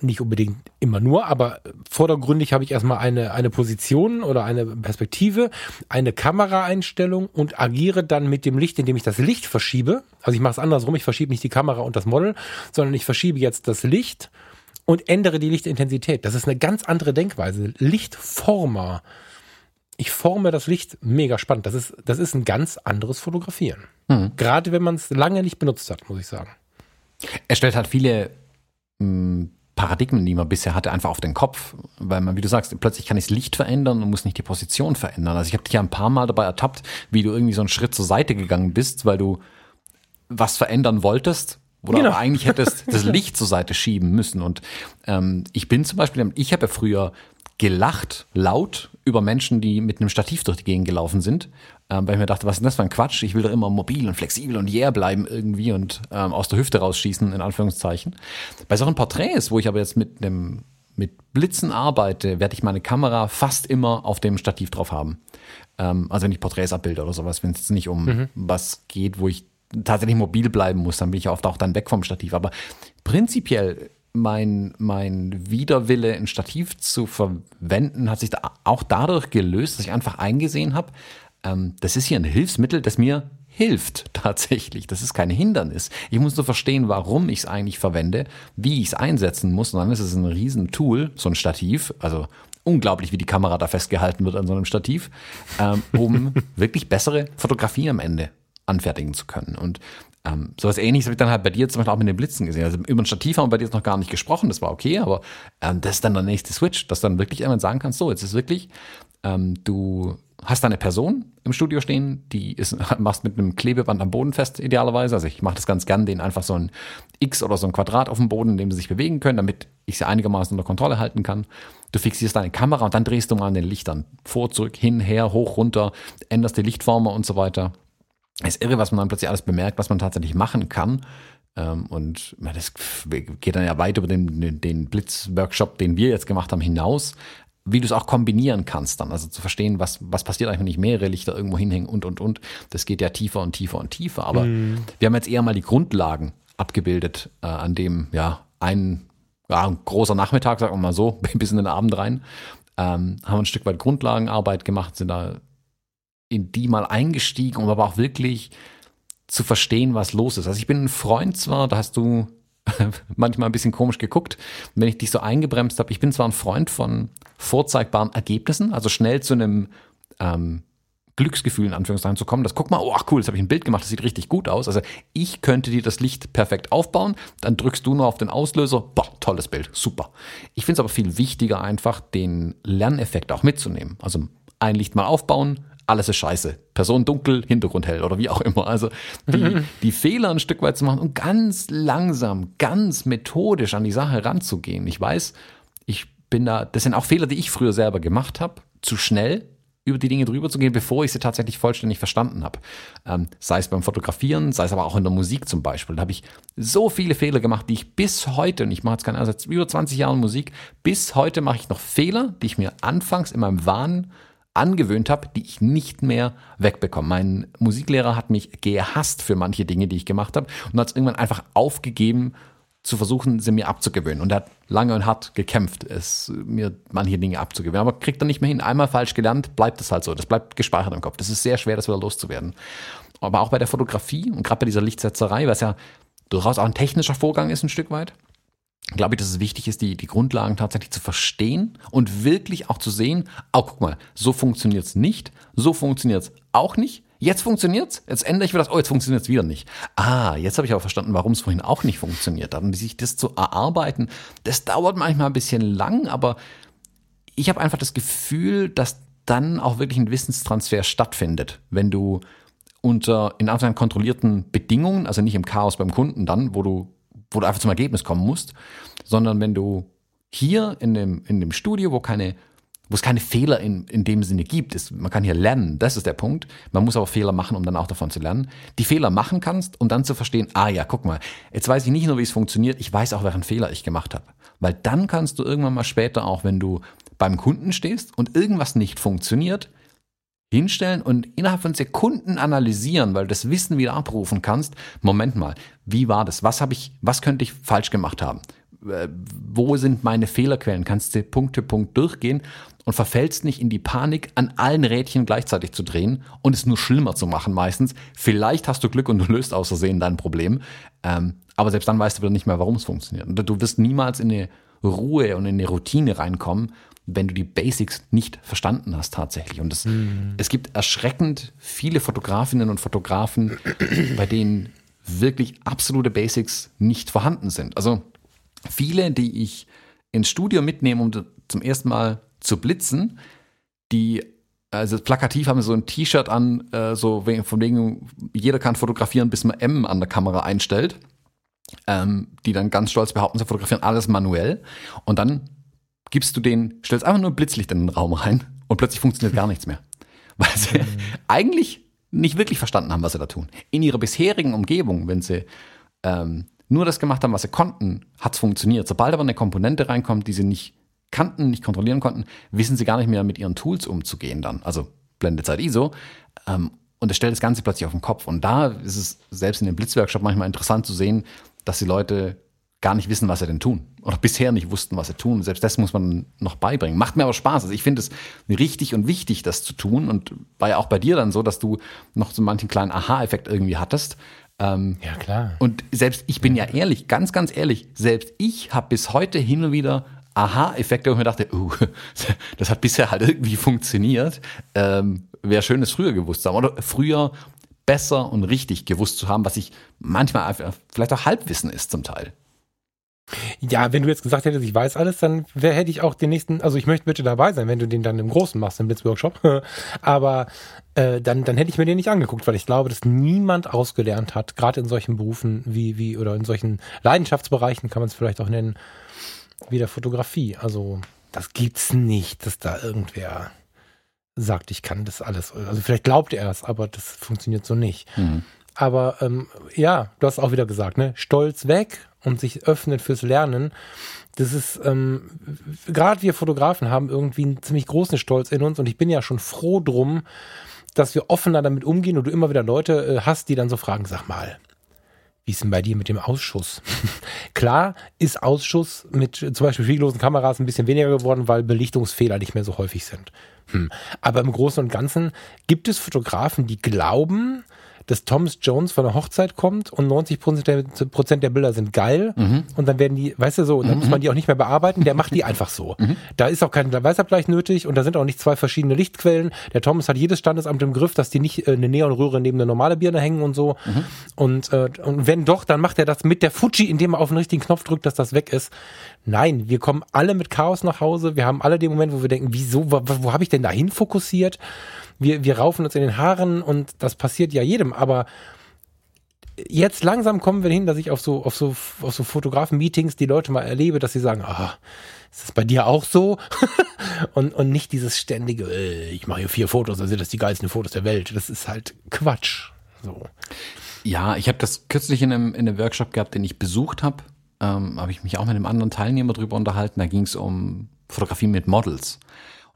Speaker 2: nicht unbedingt immer nur, aber vordergründig habe ich erstmal eine, eine Position oder eine Perspektive, eine Kameraeinstellung und agiere dann mit dem Licht, indem ich das Licht verschiebe. Also ich mache es andersrum, ich verschiebe nicht die Kamera und das Model, sondern ich verschiebe jetzt das Licht und ändere die Lichtintensität. Das ist eine ganz andere Denkweise. Lichtformer. Ich forme das Licht mega spannend. Das ist, das ist ein ganz anderes Fotografieren. Mhm. Gerade wenn man es lange nicht benutzt hat, muss ich sagen.
Speaker 1: Er stellt halt viele mh, hm, Paradigmen, die man bisher hatte, einfach auf den Kopf. Weil man, wie du sagst, plötzlich kann ich das Licht verändern und muss nicht die Position verändern. Also ich habe dich ja ein paar Mal dabei ertappt, wie du irgendwie so einen Schritt zur Seite gegangen bist, weil du was verändern wolltest, oder genau. aber eigentlich hättest das Licht zur Seite schieben müssen. Und ähm, ich bin zum Beispiel, ich habe ja früher gelacht, laut, über Menschen, die mit einem Stativ durch die Gegend gelaufen sind, ähm, weil ich mir dachte, was ist das für ein Quatsch? Ich will doch immer mobil und flexibel und yeah bleiben irgendwie und ähm, aus der Hüfte rausschießen, in Anführungszeichen. Bei solchen Porträts, wo ich aber jetzt mit einem mit Blitzen arbeite, werde ich meine Kamera fast immer auf dem Stativ drauf haben. Ähm, also wenn ich Porträts abbilde oder sowas, wenn es jetzt nicht um mhm. was geht, wo ich tatsächlich mobil bleiben muss, dann bin ich oft auch dann weg vom Stativ. Aber prinzipiell mein, mein Widerwille, ein Stativ zu verwenden, hat sich da auch dadurch gelöst, dass ich einfach eingesehen habe, ähm, das ist hier ein Hilfsmittel, das mir hilft tatsächlich. Das ist kein Hindernis. Ich muss nur verstehen, warum ich es eigentlich verwende, wie ich es einsetzen muss. Und dann ist es ein Riesentool, so ein Stativ, also unglaublich, wie die Kamera da festgehalten wird an so einem Stativ, ähm, um wirklich bessere Fotografie am Ende anfertigen zu können. Und ähm, sowas ähnliches habe ich dann halt bei dir zum Beispiel auch mit den Blitzen gesehen. Also über ein Stativ haben wir bei dir jetzt noch gar nicht gesprochen, das war okay, aber ähm, das ist dann der nächste Switch, dass dann wirklich irgendwann sagen kannst, so, jetzt ist wirklich, ähm, du hast da eine Person im Studio stehen, die ist, machst mit einem Klebeband am Boden fest, idealerweise. Also ich mache das ganz gern, denen einfach so ein X oder so ein Quadrat auf dem Boden, in dem sie sich bewegen können, damit ich sie einigermaßen unter Kontrolle halten kann. Du fixierst deine Kamera und dann drehst du mal an den Lichtern. Vor, zurück, hin, her, hoch, runter, änderst die Lichtformer und so weiter. Es ist irre, was man dann plötzlich alles bemerkt, was man tatsächlich machen kann. Ähm, und das geht dann ja weit über den, den Blitz-Workshop, den wir jetzt gemacht haben, hinaus wie du es auch kombinieren kannst dann, also zu verstehen, was, was passiert eigentlich, wenn ich mehrere Lichter irgendwo hinhängen und, und, und. Das geht ja tiefer und tiefer und tiefer. Aber mhm. wir haben jetzt eher mal die Grundlagen abgebildet, äh, an dem, ja, ein, ja, ein großer Nachmittag, sagen wir mal so, bis in den Abend rein, ähm, haben ein Stück weit Grundlagenarbeit gemacht, sind da in die mal eingestiegen, um aber auch wirklich zu verstehen, was los ist. Also ich bin ein Freund zwar, da hast du manchmal ein bisschen komisch geguckt, wenn ich dich so eingebremst habe. Ich bin zwar ein Freund von vorzeigbaren Ergebnissen, also schnell zu einem ähm, Glücksgefühl in Anführungszeichen zu kommen, dass guck mal, oh cool, jetzt habe ich ein Bild gemacht, das sieht richtig gut aus. Also ich könnte dir das Licht perfekt aufbauen, dann drückst du nur auf den Auslöser, boah, tolles Bild, super. Ich finde es aber viel wichtiger einfach, den Lerneffekt auch mitzunehmen. Also ein Licht mal aufbauen, alles ist scheiße. Person dunkel, Hintergrund hell oder wie auch immer. Also die, mhm. die Fehler ein Stück weit zu machen und ganz langsam, ganz methodisch an die Sache ranzugehen. Ich weiß, ich bin da, das sind auch Fehler, die ich früher selber gemacht habe, zu schnell über die Dinge drüber zu gehen, bevor ich sie tatsächlich vollständig verstanden habe. Ähm, sei es beim Fotografieren, sei es aber auch in der Musik zum Beispiel. Da habe ich so viele Fehler gemacht, die ich bis heute, und ich mache jetzt keine Ahnung, seit über 20 Jahren Musik, bis heute mache ich noch Fehler, die ich mir anfangs in meinem Wahn angewöhnt habe, die ich nicht mehr wegbekomme. Mein Musiklehrer hat mich gehasst für manche Dinge, die ich gemacht habe und hat es irgendwann einfach aufgegeben, zu versuchen, sie mir abzugewöhnen. Und er hat lange und hart gekämpft, es mir manche Dinge abzugewöhnen. Aber kriegt er nicht mehr hin. Einmal falsch gelernt, bleibt es halt so. Das bleibt gespeichert im Kopf. Das ist sehr schwer, das wieder loszuwerden. Aber auch bei der Fotografie und gerade bei dieser Lichtsetzerei, was ja durchaus auch ein technischer Vorgang ist, ein Stück weit, glaube ich, dass es wichtig ist, die, die Grundlagen tatsächlich zu verstehen und wirklich auch zu sehen, oh, guck mal, so funktioniert es nicht, so funktioniert es auch nicht. Jetzt funktioniert's, jetzt ändere ich wieder das, oh, jetzt funktioniert's wieder nicht. Ah, jetzt habe ich aber verstanden, warum es vorhin auch nicht funktioniert hat. Und sich das zu erarbeiten, das dauert manchmal ein bisschen lang, aber ich habe einfach das Gefühl, dass dann auch wirklich ein Wissenstransfer stattfindet, wenn du unter in Anführungszeichen kontrollierten Bedingungen, also nicht im Chaos beim Kunden dann, wo du, wo du einfach zum Ergebnis kommen musst, sondern wenn du hier in dem, in dem Studio, wo keine wo es keine Fehler in, in dem Sinne gibt. Ist, man kann hier lernen, das ist der Punkt. Man muss aber Fehler machen, um dann auch davon zu lernen. Die Fehler machen kannst, um dann zu verstehen, ah ja, guck mal, jetzt weiß ich nicht nur, wie es funktioniert, ich weiß auch, welchen Fehler ich gemacht habe. Weil dann kannst du irgendwann mal später auch, wenn du beim Kunden stehst und irgendwas nicht funktioniert, hinstellen und innerhalb von Sekunden analysieren, weil du das Wissen wieder abrufen kannst. Moment mal, wie war das? Was habe ich, was könnte ich falsch gemacht haben? Äh, wo sind meine Fehlerquellen? Kannst du Punkt für Punkt durchgehen und verfällst nicht in die Panik, an allen Rädchen gleichzeitig zu drehen und es nur schlimmer zu machen meistens. Vielleicht hast du Glück und du löst aus Versehen dein Problem, ähm, aber selbst dann weißt du wieder nicht mehr, warum es funktioniert. Und du wirst niemals in eine Ruhe und in eine Routine reinkommen, wenn du die Basics nicht verstanden hast tatsächlich. Und es, mhm. es gibt erschreckend viele Fotografinnen und Fotografen, bei denen wirklich absolute Basics nicht vorhanden sind. Also viele, die ich ins Studio mitnehme, um zum ersten Mal zu blitzen, die also plakativ haben so ein T-Shirt an, äh, so von wegen, jeder kann fotografieren, bis man M an der Kamera einstellt. Ähm, die dann ganz stolz behaupten, sie fotografieren alles manuell. Und dann gibst du den, stellst einfach nur Blitzlicht in den Raum rein und plötzlich funktioniert gar nichts mehr. Weil sie mhm. eigentlich nicht wirklich verstanden haben, was sie da tun. In ihrer bisherigen Umgebung, wenn sie ähm, nur das gemacht haben, was sie konnten, hat es funktioniert. Sobald aber eine Komponente reinkommt, die sie nicht kannten, nicht kontrollieren konnten, wissen sie gar nicht mehr mit ihren Tools umzugehen dann. Also Blendezeit ISO. Ähm, und das stellt das Ganze plötzlich auf den Kopf. Und da ist es selbst in dem Blitzworkshop manchmal interessant zu sehen, dass die Leute gar nicht wissen, was sie denn tun. Oder bisher nicht wussten, was sie tun. Selbst das muss man noch beibringen. Macht mir aber Spaß. Also ich finde es richtig und wichtig, das zu tun. Und war ja auch bei dir dann so, dass du noch so manchen kleinen Aha-Effekt irgendwie hattest.
Speaker 2: Ähm, ja, klar.
Speaker 1: Und selbst ich bin ja ehrlich, ganz, ganz ehrlich, selbst ich habe bis heute hin und wieder Aha-Effekte, wo ich mir dachte, uh, das hat bisher halt irgendwie funktioniert. Ähm, Wäre schön, es früher gewusst zu haben. Oder früher besser und richtig gewusst zu haben, was ich manchmal vielleicht auch Halbwissen ist zum Teil.
Speaker 2: Ja, wenn du jetzt gesagt hättest, ich weiß alles, dann wär, hätte ich auch den nächsten, also ich möchte bitte dabei sein, wenn du den dann im Großen machst, im Blitzworkshop. Aber äh, dann, dann hätte ich mir den nicht angeguckt, weil ich glaube, dass niemand ausgelernt hat, gerade in solchen Berufen wie, wie, oder in solchen Leidenschaftsbereichen kann man es vielleicht auch nennen, wie der Fotografie. Also, das gibt's nicht, dass da irgendwer sagt, ich kann das alles. Also vielleicht glaubt er es, aber das funktioniert so nicht. Mhm. Aber ähm, ja, du hast auch wieder gesagt, ne? Stolz weg und sich öffnet fürs Lernen. Das ist, ähm, gerade wir Fotografen haben irgendwie einen ziemlich großen Stolz in uns und ich bin ja schon froh drum, dass wir offener damit umgehen und du immer wieder Leute äh, hast, die dann so fragen, sag mal, wie ist denn bei dir mit dem Ausschuss? Klar ist Ausschuss mit zum Beispiel spiegellosen Kameras ein bisschen weniger geworden, weil Belichtungsfehler nicht mehr so häufig sind. Hm. Aber im Großen und Ganzen gibt es Fotografen, die glauben, dass Thomas Jones von der Hochzeit kommt und 90 Prozent der, Bilder sind geil mhm. und dann werden die, weißt du so, dann mhm. muss man die auch nicht mehr bearbeiten, der macht die einfach so. Mhm. Da ist auch kein Weißabgleich nötig und da sind auch nicht zwei verschiedene Lichtquellen. Der Thomas hat jedes Standesamt im Griff, dass die nicht äh, eine Neonröhre neben eine normale Birne hängen und so. Mhm. Und, äh, und wenn doch, dann macht er das mit der Fuji, indem er auf den richtigen Knopf drückt, dass das weg ist. Nein, wir kommen alle mit Chaos nach Hause. Wir haben alle den Moment, wo wir denken, wieso, wo, wo habe ich denn dahin fokussiert? Wir, wir raufen uns in den Haaren und das passiert ja jedem, aber jetzt langsam kommen wir hin, dass ich auf so, auf so, auf so Fotografen-Meetings die Leute mal erlebe, dass sie sagen, ah, ist das bei dir auch so? und, und nicht dieses ständige, äh, ich mache hier vier Fotos, also das sind die geilsten Fotos der Welt. Das ist halt Quatsch. So.
Speaker 1: Ja, ich habe das kürzlich in einem, in einem Workshop gehabt, den ich besucht habe. Ähm, habe ich mich auch mit einem anderen Teilnehmer drüber unterhalten. Da ging es um Fotografie mit Models.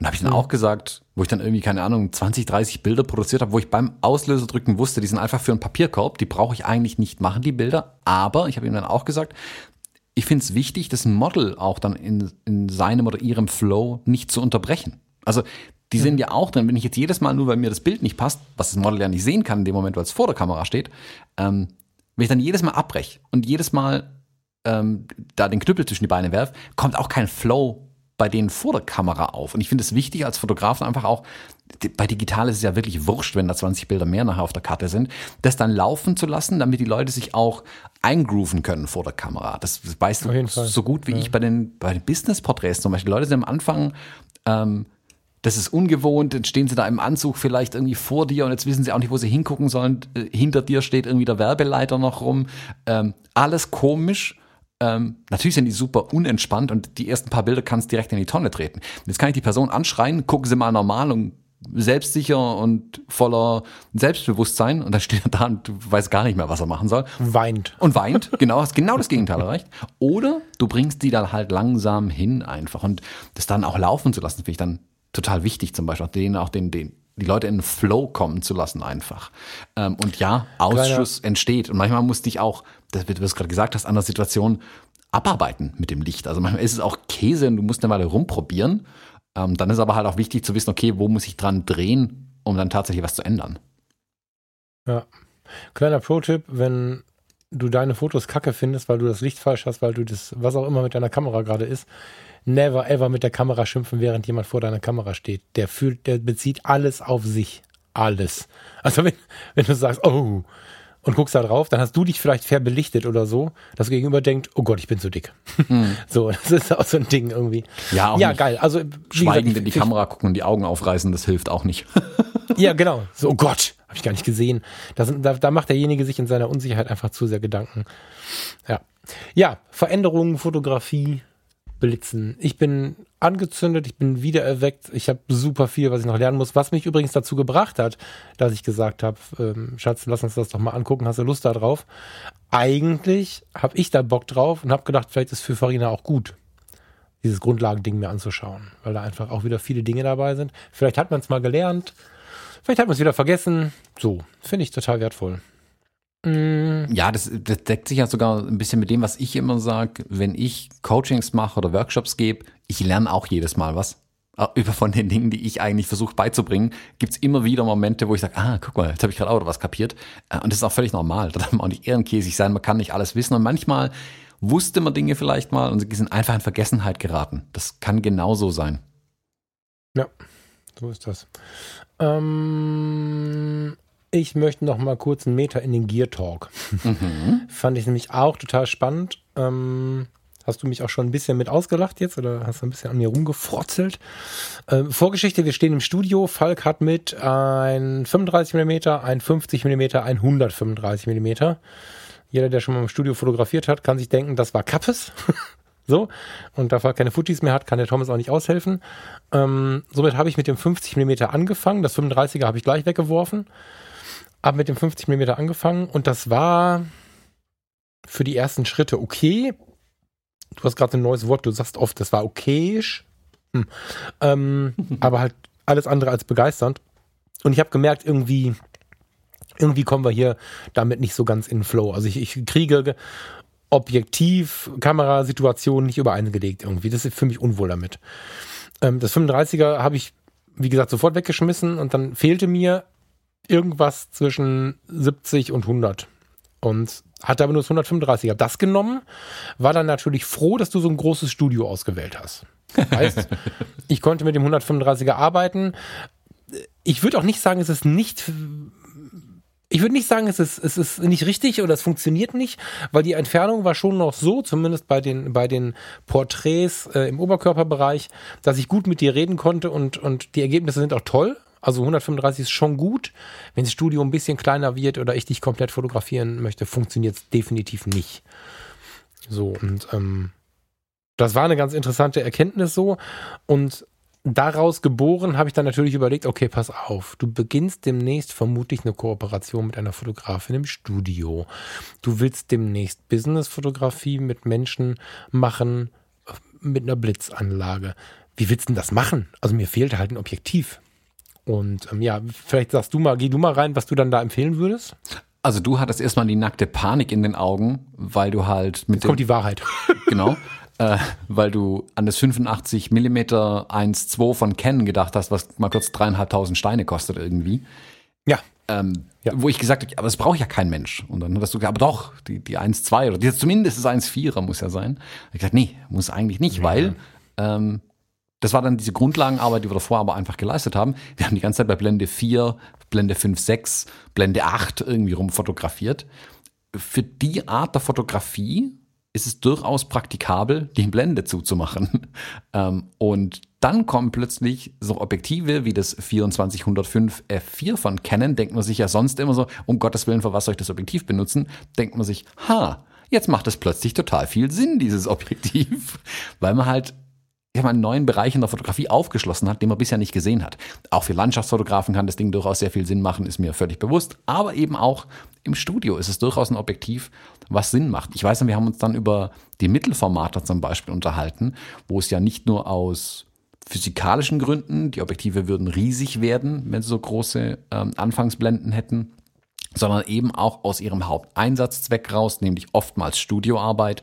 Speaker 1: Und habe ich dann mhm. auch gesagt, wo ich dann irgendwie, keine Ahnung, 20, 30 Bilder produziert habe, wo ich beim Auslöser drücken wusste, die sind einfach für einen Papierkorb, die brauche ich eigentlich nicht machen, die Bilder. Aber ich habe ihm dann auch gesagt, ich finde es wichtig, das Model auch dann in, in seinem oder ihrem Flow nicht zu unterbrechen. Also die sind ja auch drin. Wenn ich jetzt jedes Mal nur, weil mir das Bild nicht passt, was das Model ja nicht sehen kann in dem Moment, weil es vor der Kamera steht, ähm, wenn ich dann jedes Mal abbreche und jedes Mal ähm, da den Knüppel zwischen die Beine werfe, kommt auch kein Flow bei denen vor der Kamera auf. Und ich finde es wichtig als Fotografen einfach auch, bei digital ist es ja wirklich wurscht, wenn da 20 Bilder mehr nachher auf der Karte sind, das dann laufen zu lassen, damit die Leute sich auch eingrooven können vor der Kamera. Das weißt du so gut wie ja. ich bei den, bei den Business-Porträts zum Beispiel. Die Leute sind am Anfang, ähm, das ist ungewohnt, dann stehen sie da im Anzug vielleicht irgendwie vor dir und jetzt wissen sie auch nicht, wo sie hingucken sollen. Äh, hinter dir steht irgendwie der Werbeleiter noch rum. Ähm, alles komisch ähm, natürlich sind die super unentspannt und die ersten paar Bilder kannst direkt in die Tonne treten. Jetzt kann ich die Person anschreien, gucken sie mal normal und selbstsicher und voller Selbstbewusstsein und dann steht er da und du weißt gar nicht mehr, was er machen soll.
Speaker 2: Weint.
Speaker 1: Und weint, genau, hast genau das Gegenteil erreicht. Oder du bringst die dann halt langsam hin einfach und das dann auch laufen zu lassen, finde ich dann total wichtig zum Beispiel, denen auch den, den, die Leute in den Flow kommen zu lassen einfach. Ähm, und ja, Ausschuss Kleiner. entsteht. Und manchmal musste ich auch, das wird, du es gerade gesagt hast, an der Situation abarbeiten mit dem Licht. Also manchmal ist es auch Käse und du musst eine Weile rumprobieren. Ähm, dann ist aber halt auch wichtig zu wissen, okay, wo muss ich dran drehen, um dann tatsächlich was zu ändern.
Speaker 2: Ja. Kleiner Pro-Tipp, wenn du deine Fotos kacke findest, weil du das Licht falsch hast, weil du das, was auch immer mit deiner Kamera gerade ist, never ever mit der Kamera schimpfen, während jemand vor deiner Kamera steht. Der fühlt, der bezieht alles auf sich. Alles. Also wenn, wenn du sagst, oh, und guckst da drauf, dann hast du dich vielleicht fair belichtet oder so, dass Gegenüber denkt, oh Gott, ich bin zu dick. Mhm. So, das ist auch so ein Ding irgendwie.
Speaker 1: Ja, ja geil. Also schweigend gesagt, in die Kamera gucken und die Augen aufreißen, das hilft auch nicht.
Speaker 2: ja, genau. So, oh Gott, habe ich gar nicht gesehen. Das, da, da macht derjenige sich in seiner Unsicherheit einfach zu sehr Gedanken. Ja. Ja, Veränderungen, Fotografie, blitzen. Ich bin angezündet, ich bin wieder erweckt. Ich habe super viel, was ich noch lernen muss. Was mich übrigens dazu gebracht hat, dass ich gesagt habe, ähm, Schatz, lass uns das doch mal angucken. Hast du Lust da drauf? Eigentlich habe ich da Bock drauf und habe gedacht, vielleicht ist für Farina auch gut, dieses Grundlagending mir anzuschauen, weil da einfach auch wieder viele Dinge dabei sind. Vielleicht hat man es mal gelernt, vielleicht hat man es wieder vergessen. So, finde ich total wertvoll.
Speaker 1: Mm. Ja, das, das, deckt sich ja sogar ein bisschen mit dem, was ich immer sage, wenn ich Coachings mache oder Workshops gebe, ich lerne auch jedes Mal was. Über von den Dingen, die ich eigentlich versuche beizubringen, gibt's immer wieder Momente, wo ich sage, ah, guck mal, jetzt habe ich gerade auch was kapiert. Äh, und das ist auch völlig normal. Da darf man auch nicht ehrenkäsig sein, man kann nicht alles wissen. Und manchmal wusste man Dinge vielleicht mal und sie sind einfach in Vergessenheit geraten. Das kann genauso sein.
Speaker 2: Ja, so ist das. Ähm, ich möchte noch mal kurz einen Meter in den Gear Talk. Mhm. Fand ich nämlich auch total spannend. Ähm, hast du mich auch schon ein bisschen mit ausgelacht jetzt oder hast du ein bisschen an mir rumgefrotzelt? Ähm, Vorgeschichte, wir stehen im Studio. Falk hat mit ein 35 mm, ein 50 mm, ein 135 mm. Jeder, der schon mal im Studio fotografiert hat, kann sich denken, das war Kappes. So, und da Falk keine Fujis mehr hat, kann der Thomas auch nicht aushelfen. Ähm, somit habe ich mit dem 50 mm angefangen. Das 35er habe ich gleich weggeworfen. Hab mit dem 50 mm angefangen und das war für die ersten Schritte okay. Du hast gerade ein neues Wort, du sagst oft, das war okayisch. Hm. Ähm, aber halt alles andere als begeisternd. Und ich habe gemerkt, irgendwie, irgendwie kommen wir hier damit nicht so ganz in den Flow. Also ich, ich kriege objektiv Kamerasituationen nicht übereingelegt irgendwie. Das ist für mich unwohl damit. Ähm, das 35er habe ich, wie gesagt, sofort weggeschmissen und dann fehlte mir irgendwas zwischen 70 und 100 und hatte aber nur das 135. er das genommen, war dann natürlich froh, dass du so ein großes Studio ausgewählt hast. Heißt, ich konnte mit dem 135er arbeiten. Ich würde auch nicht sagen, es ist nicht ich würde nicht sagen, es ist, es ist nicht richtig oder es funktioniert nicht, weil die Entfernung war schon noch so, zumindest bei den, bei den Porträts äh, im Oberkörperbereich, dass ich gut mit dir reden konnte und, und die Ergebnisse sind auch toll. Also 135 ist schon gut. Wenn das Studio ein bisschen kleiner wird oder ich dich komplett fotografieren möchte, funktioniert es definitiv nicht. So, und ähm, das war eine ganz interessante Erkenntnis so. Und daraus geboren habe ich dann natürlich überlegt, okay, pass auf, du beginnst demnächst vermutlich eine Kooperation mit einer Fotografin im Studio. Du willst demnächst Business-Fotografie mit Menschen machen äh, mit einer Blitzanlage wie willst du denn das machen? Also mir fehlt halt ein Objektiv. Und ähm, ja, vielleicht sagst du mal, geh du mal rein, was du dann da empfehlen würdest.
Speaker 1: Also du hattest erstmal die nackte Panik in den Augen, weil du halt mit
Speaker 2: Jetzt kommt die Wahrheit.
Speaker 1: genau, äh, weil du an das 85 mm 1.2 von Canon gedacht hast, was mal kurz dreieinhalbtausend Steine kostet irgendwie.
Speaker 2: Ja.
Speaker 1: Ähm, ja. Wo ich gesagt habe, aber das braucht ja kein Mensch. Und dann hast du gesagt, aber doch, die, die 1.2 oder die, zumindest das 1.4er muss ja sein. Ich gesagt, nee, muss eigentlich nicht, ja. weil ähm, das war dann diese Grundlagenarbeit, die wir davor aber einfach geleistet haben. Wir haben die ganze Zeit bei Blende 4, Blende 5, 6, Blende 8 irgendwie rumfotografiert. Für die Art der Fotografie ist es durchaus praktikabel, die Blende zuzumachen. Ähm, und dann kommen plötzlich so Objektive wie das 2405 F4 von Canon. Denkt man sich ja sonst immer so, um Gottes Willen, für was soll ich das Objektiv benutzen? Denkt man sich, ha, jetzt macht es plötzlich total viel Sinn, dieses Objektiv. Weil man halt ich habe einen neuen Bereich in der Fotografie aufgeschlossen hat, den man bisher nicht gesehen hat. Auch für Landschaftsfotografen kann das Ding durchaus sehr viel Sinn machen, ist mir völlig bewusst. Aber eben auch im Studio ist es durchaus ein Objektiv, was Sinn macht. Ich weiß, wir haben uns dann über die Mittelformate zum Beispiel unterhalten, wo es ja nicht nur aus physikalischen Gründen, die Objektive würden riesig werden, wenn sie so große ähm, Anfangsblenden hätten, sondern eben auch aus ihrem Haupteinsatzzweck raus, nämlich oftmals Studioarbeit,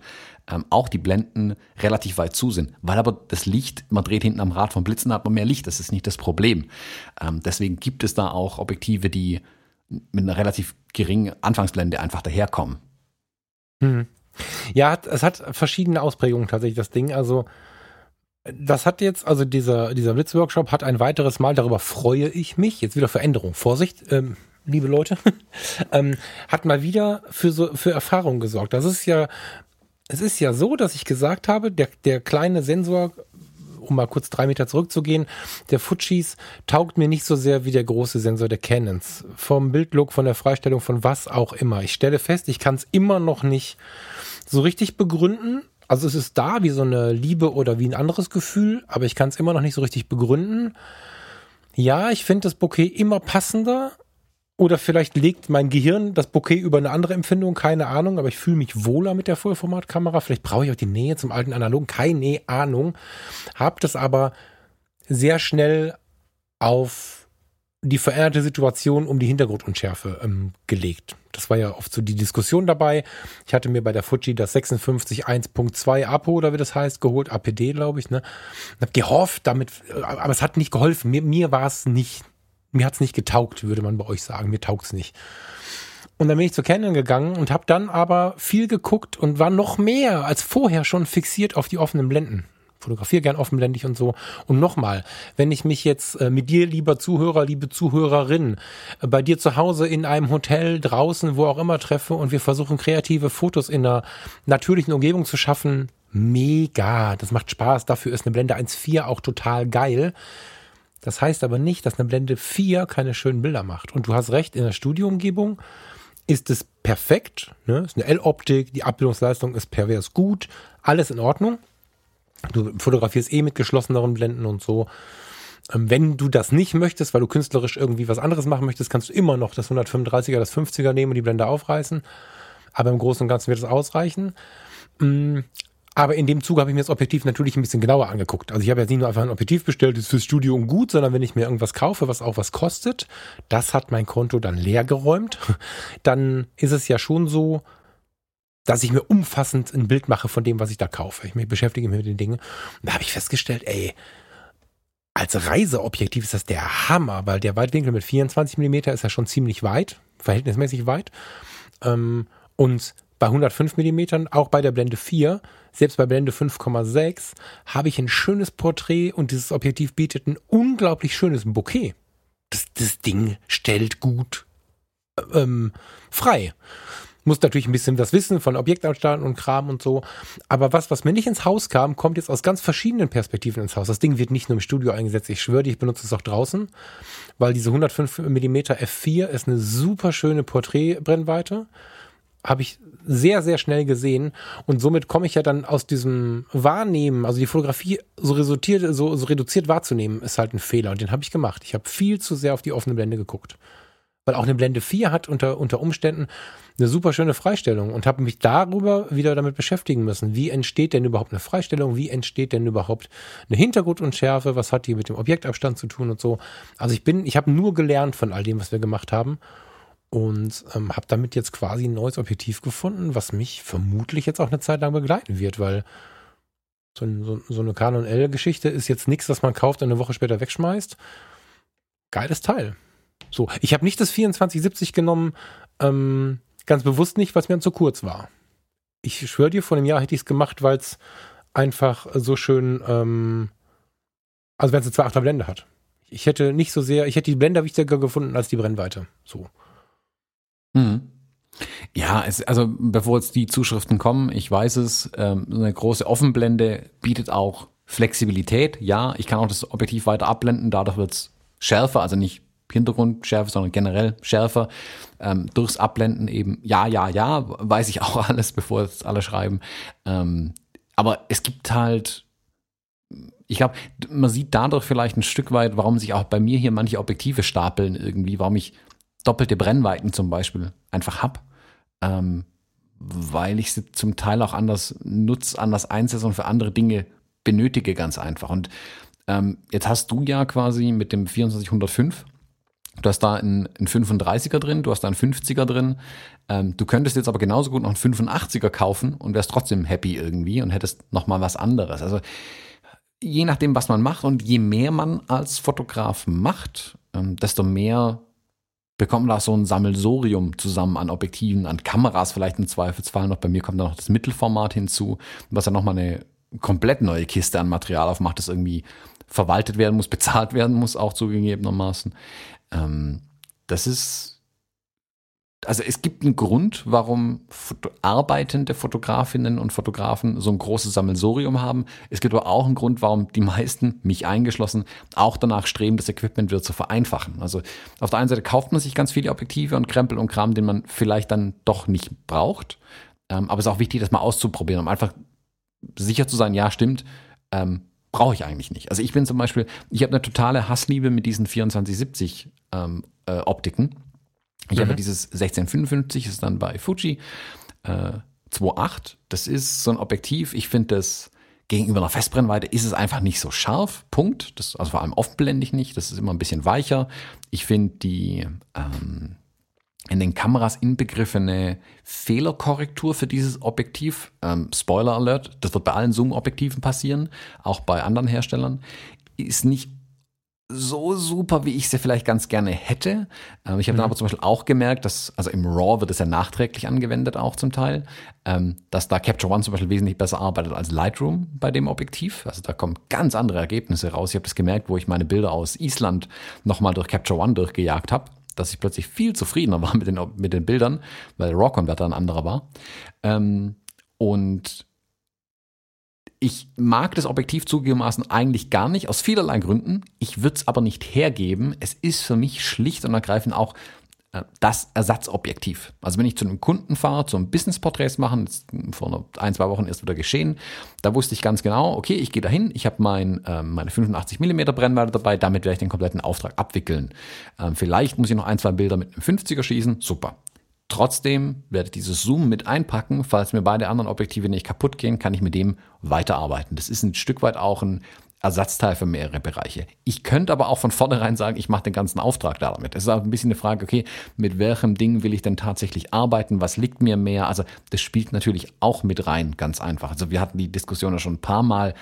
Speaker 1: ähm, auch die Blenden relativ weit zu sind. Weil aber das Licht, man dreht hinten am Rad vom Blitzen, hat man mehr Licht, das ist nicht das Problem. Ähm, deswegen gibt es da auch Objektive, die mit einer relativ geringen Anfangsblende einfach daherkommen.
Speaker 2: Hm. Ja, es hat verschiedene Ausprägungen tatsächlich, das Ding. Also, das hat jetzt, also dieser, dieser Blitzworkshop hat ein weiteres Mal, darüber freue ich mich, jetzt wieder Veränderung. Vorsicht, ähm, liebe Leute, ähm, hat mal wieder für so, für Erfahrung gesorgt. Das ist ja es ist ja so, dass ich gesagt habe, der, der kleine Sensor, um mal kurz drei Meter zurückzugehen, der Fujis taugt mir nicht so sehr wie der große Sensor der Canons. Vom Bildlook, von der Freistellung, von was auch immer. Ich stelle fest, ich kann es immer noch nicht so richtig begründen. Also es ist da wie so eine Liebe oder wie ein anderes Gefühl, aber ich kann es immer noch nicht so richtig begründen. Ja, ich finde das Bouquet immer passender, oder vielleicht legt mein Gehirn das Bouquet über eine andere Empfindung, keine Ahnung, aber ich fühle mich wohler mit der Vollformatkamera. Vielleicht brauche ich auch die Nähe zum alten Analogen, keine Ahnung. Hab das aber sehr schnell auf die veränderte Situation um die Hintergrundunschärfe ähm, gelegt. Das war ja oft so die Diskussion dabei. Ich hatte mir bei der Fuji das 56.1.2 Apo oder wie das heißt geholt, APD glaube ich, ne. Und hab gehofft, damit, äh, aber es hat nicht geholfen. Mir, mir war es nicht mir hat's nicht getaugt, würde man bei euch sagen. Mir taugt's nicht. Und dann bin ich zu Canon gegangen und habe dann aber viel geguckt und war noch mehr als vorher schon fixiert auf die offenen Blenden. Fotografiere gern offenblendig und so. Und nochmal, wenn ich mich jetzt äh, mit dir, lieber Zuhörer, liebe Zuhörerin, äh, bei dir zu Hause in einem Hotel, draußen, wo auch immer treffe und wir versuchen kreative Fotos in einer natürlichen Umgebung zu schaffen, mega. Das macht Spaß. Dafür ist eine Blende 1.4 auch total geil. Das heißt aber nicht, dass eine Blende 4 keine schönen Bilder macht. Und du hast recht, in der Studioumgebung ist es perfekt. Ne? Ist eine L-Optik, die Abbildungsleistung ist pervers gut, alles in Ordnung. Du fotografierst eh mit geschlosseneren Blenden und so. Ähm, wenn du das nicht möchtest, weil du künstlerisch irgendwie was anderes machen möchtest, kannst du immer noch das 135er, das 50er nehmen und die Blende aufreißen. Aber im Großen und Ganzen wird es ausreichen. Mm, aber in dem Zug habe ich mir das Objektiv natürlich ein bisschen genauer angeguckt. Also ich habe jetzt nicht nur einfach ein Objektiv bestellt, das ist fürs Studio und gut, sondern wenn ich mir irgendwas kaufe, was auch was kostet, das hat mein Konto dann leer geräumt, dann ist es ja schon so, dass ich mir umfassend ein Bild mache von dem, was ich da kaufe. Ich mich beschäftige mich mit den Dingen. Und da habe ich festgestellt, ey, als Reiseobjektiv ist das der Hammer, weil der Weitwinkel mit 24 Millimeter ist ja schon ziemlich weit, verhältnismäßig weit. Ähm, und bei 105 Millimetern, auch bei der Blende 4, selbst bei Blende 5,6, habe ich ein schönes Porträt und dieses Objektiv bietet ein unglaublich schönes Bouquet. Das, das Ding stellt gut ähm, frei. Muss natürlich ein bisschen was wissen von Objektausstatten und Kram und so. Aber was, was mir nicht ins Haus kam, kommt jetzt aus ganz verschiedenen Perspektiven ins Haus. Das Ding wird nicht nur im Studio eingesetzt. Ich schwöre ich benutze es auch draußen, weil diese 105 mm f4 ist eine super schöne Porträtbrennweite habe ich sehr, sehr schnell gesehen. Und somit komme ich ja dann aus diesem Wahrnehmen, also die Fotografie so resultiert, so, so reduziert wahrzunehmen, ist halt ein Fehler. Und den habe ich gemacht. Ich habe viel zu sehr auf die offene Blende geguckt. weil auch eine Blende 4 hat unter, unter Umständen eine super schöne Freistellung und habe mich darüber wieder damit beschäftigen müssen. Wie entsteht denn überhaupt eine Freistellung? Wie entsteht denn überhaupt eine Hintergrundunschärfe? Was hat die mit dem Objektabstand zu tun und so? Also ich bin, ich habe nur gelernt von all dem, was wir gemacht haben und ähm, habe damit jetzt quasi ein neues Objektiv gefunden, was mich vermutlich jetzt auch eine Zeit lang begleiten wird, weil so, so, so eine Canon L-Geschichte ist jetzt nichts, das man kauft und eine Woche später wegschmeißt. Geiles Teil. So, ich habe nicht das 2470 genommen, ähm, ganz bewusst nicht, weil es mir zu kurz war. Ich schwöre dir, vor einem Jahr hätte ich es gemacht, weil es einfach so schön, ähm, also wenn es eine 2,8er Blende hat. Ich hätte nicht so sehr, ich hätte die Blende wichtiger gefunden als die Brennweite. So.
Speaker 1: Mhm. Ja, es, also bevor jetzt die Zuschriften kommen, ich weiß es, ähm, eine große Offenblende bietet auch Flexibilität. Ja, ich kann auch das Objektiv weiter abblenden, dadurch wird es schärfer, also nicht Hintergrundschärfe, sondern generell schärfer. Ähm, durchs Abblenden eben, ja, ja, ja, weiß ich auch alles, bevor jetzt alle schreiben. Ähm, aber es gibt halt, ich glaube, man sieht dadurch vielleicht ein Stück weit, warum sich auch bei mir hier manche Objektive stapeln irgendwie, warum ich doppelte Brennweiten zum Beispiel einfach hab. Ähm, weil ich sie zum Teil auch anders nutze, anders einsetze und für andere Dinge benötige, ganz einfach. Und ähm, jetzt hast du ja quasi mit dem 2405 Du hast da einen, einen 35er drin, du hast da einen 50er drin. Ähm, du könntest jetzt aber genauso gut noch einen 85er kaufen und wärst trotzdem happy irgendwie und hättest noch mal was anderes. Also je nachdem, was man macht und je mehr man als Fotograf macht, ähm, desto mehr bekommt man da so ein Sammelsorium zusammen an Objektiven, an Kameras vielleicht im Zweifelsfall noch. Bei mir kommt da noch das Mittelformat hinzu, was ja nochmal eine komplett neue Kiste an Material aufmacht, das irgendwie verwaltet werden muss, bezahlt werden muss, auch zugegebenermaßen. Ähm, das ist, also es gibt einen Grund, warum Foto arbeitende Fotografinnen und Fotografen so ein großes Sammelsorium haben. Es gibt aber auch einen Grund, warum die meisten, mich eingeschlossen, auch danach streben, das Equipment wieder zu vereinfachen. Also auf der einen Seite kauft man sich ganz viele Objektive und Krempel und Kram, den man vielleicht dann doch nicht braucht. Ähm, aber es ist auch wichtig, das mal auszuprobieren, um einfach sicher zu sein, ja, stimmt, ähm, brauche ich eigentlich nicht. Also ich bin zum Beispiel, ich habe eine totale Hassliebe mit diesen 2470 ähm, äh, Optiken. Ich mhm. habe dieses 1655, ist dann bei Fuji äh, 2.8. Das ist so ein Objektiv. Ich finde das gegenüber einer Festbrennweite ist es einfach nicht so scharf. Punkt. Das, also vor allem offenblendig nicht. Das ist immer ein bisschen weicher. Ich finde die ähm, in den Kameras inbegriffene Fehlerkorrektur für dieses Objektiv. Ähm, Spoiler Alert, das wird bei allen Zoom-Objektiven passieren, auch bei anderen Herstellern, ist nicht so super, wie ich sie vielleicht ganz gerne hätte. Ähm, ich habe mhm. dann aber zum Beispiel auch gemerkt, dass, also im RAW wird es ja nachträglich angewendet auch zum Teil, ähm, dass da Capture One zum Beispiel wesentlich besser arbeitet als Lightroom bei dem Objektiv. Also da kommen ganz andere Ergebnisse raus. Ich habe das gemerkt, wo ich meine Bilder aus Island nochmal durch Capture One durchgejagt habe dass ich plötzlich viel zufriedener war mit den, mit den Bildern, weil der RAW-Converter ein anderer war. Ähm, und ich mag das Objektiv zugegebenermaßen eigentlich gar nicht, aus vielerlei Gründen. Ich würde es aber nicht hergeben. Es ist für mich schlicht und ergreifend auch äh, das Ersatzobjektiv. Also wenn ich zu einem Kunden fahre, zum Business-Porträts machen, vor ein, zwei Wochen erst wieder geschehen, da wusste ich ganz genau, okay, ich gehe dahin, ich habe mein, äh, meine 85 mm Brennweite dabei, damit werde ich den kompletten Auftrag abwickeln. Ähm, vielleicht muss ich noch ein, zwei Bilder mit einem 50er schießen, super. Trotzdem werde ich dieses Zoom mit einpacken. Falls mir beide anderen Objektive nicht kaputt gehen, kann ich mit dem weiterarbeiten. Das ist ein Stück weit auch ein Ersatzteil für mehrere Bereiche. Ich könnte aber auch von vornherein sagen, ich mache den ganzen Auftrag damit. Es ist auch ein bisschen eine Frage, okay, mit welchem Ding will ich denn tatsächlich arbeiten? Was liegt mir mehr? Also das spielt natürlich auch mit rein, ganz einfach. Also wir hatten die Diskussion ja schon ein paar Mal.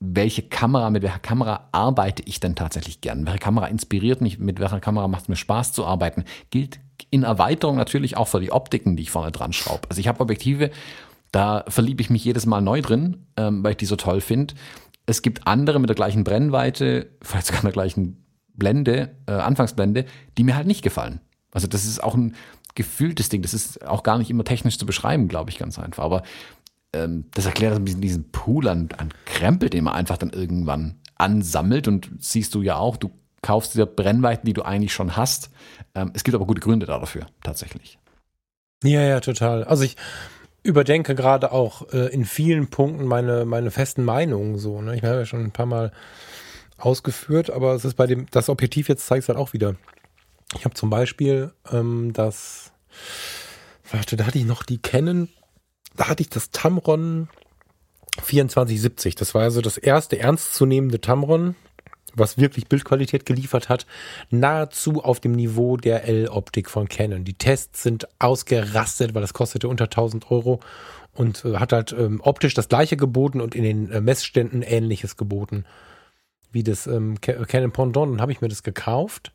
Speaker 1: Welche Kamera, mit welcher Kamera arbeite ich denn tatsächlich gern? Welche Kamera inspiriert mich? Mit welcher Kamera macht es mir Spaß zu arbeiten? Gilt in Erweiterung natürlich auch für die Optiken, die ich vorne dran schraube. Also ich habe Objektive, da verliebe ich mich jedes Mal neu drin, ähm, weil ich die so toll finde. Es gibt andere mit der gleichen Brennweite, vielleicht sogar der gleichen Blende, äh, Anfangsblende, die mir halt nicht gefallen. Also das ist auch ein gefühltes Ding. Das ist auch gar nicht immer technisch zu beschreiben, glaube ich, ganz einfach. Aber ähm, das erklärt ein bisschen diesen Pool an, an Krempel, den man einfach dann irgendwann ansammelt. Und siehst du ja auch, du kaufst dir Brennweiten, die du eigentlich schon hast. Ähm, es gibt aber gute Gründe dafür, tatsächlich.
Speaker 2: Ja, ja, total. Also ich überdenke gerade auch äh, in vielen Punkten meine, meine festen Meinungen so. Ne? Ich habe ja schon ein paar Mal ausgeführt, aber es ist bei dem, das Objektiv jetzt zeigt es halt auch wieder. Ich habe zum Beispiel ähm, das, warte, da hatte ich noch die Canon, da hatte ich das Tamron 2470. Das war also das erste ernstzunehmende Tamron, was wirklich Bildqualität geliefert hat, nahezu auf dem Niveau der L-Optik von Canon. Die Tests sind ausgerastet, weil das kostete unter 1000 Euro und äh, hat halt ähm, optisch das gleiche geboten und in den äh, Messständen ähnliches geboten wie das ähm, Canon Pendant. Dann habe ich mir das gekauft,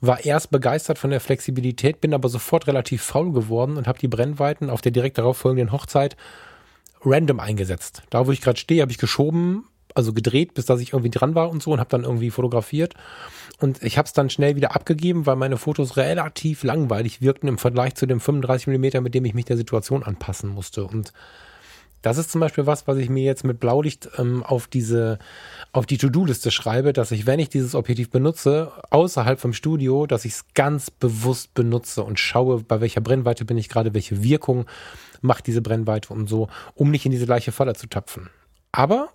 Speaker 2: war erst begeistert von der Flexibilität, bin aber sofort relativ faul geworden und habe die Brennweiten auf der direkt darauf folgenden Hochzeit random eingesetzt. Da, wo ich gerade stehe, habe ich geschoben, also gedreht, bis dass ich irgendwie dran war und so und habe dann irgendwie fotografiert. Und ich habe es dann schnell wieder abgegeben, weil meine Fotos relativ langweilig wirkten im Vergleich zu dem 35 Millimeter, mit dem ich mich der Situation anpassen musste. Und das ist zum Beispiel was, was ich mir jetzt mit Blaulicht ähm, auf diese, auf die To-Do-Liste schreibe, dass ich, wenn ich dieses Objektiv benutze, außerhalb vom Studio, dass ich es ganz bewusst benutze und schaue, bei welcher Brennweite bin ich gerade, welche Wirkung macht diese Brennweite und so, um nicht in diese gleiche Falle zu tapfen. Aber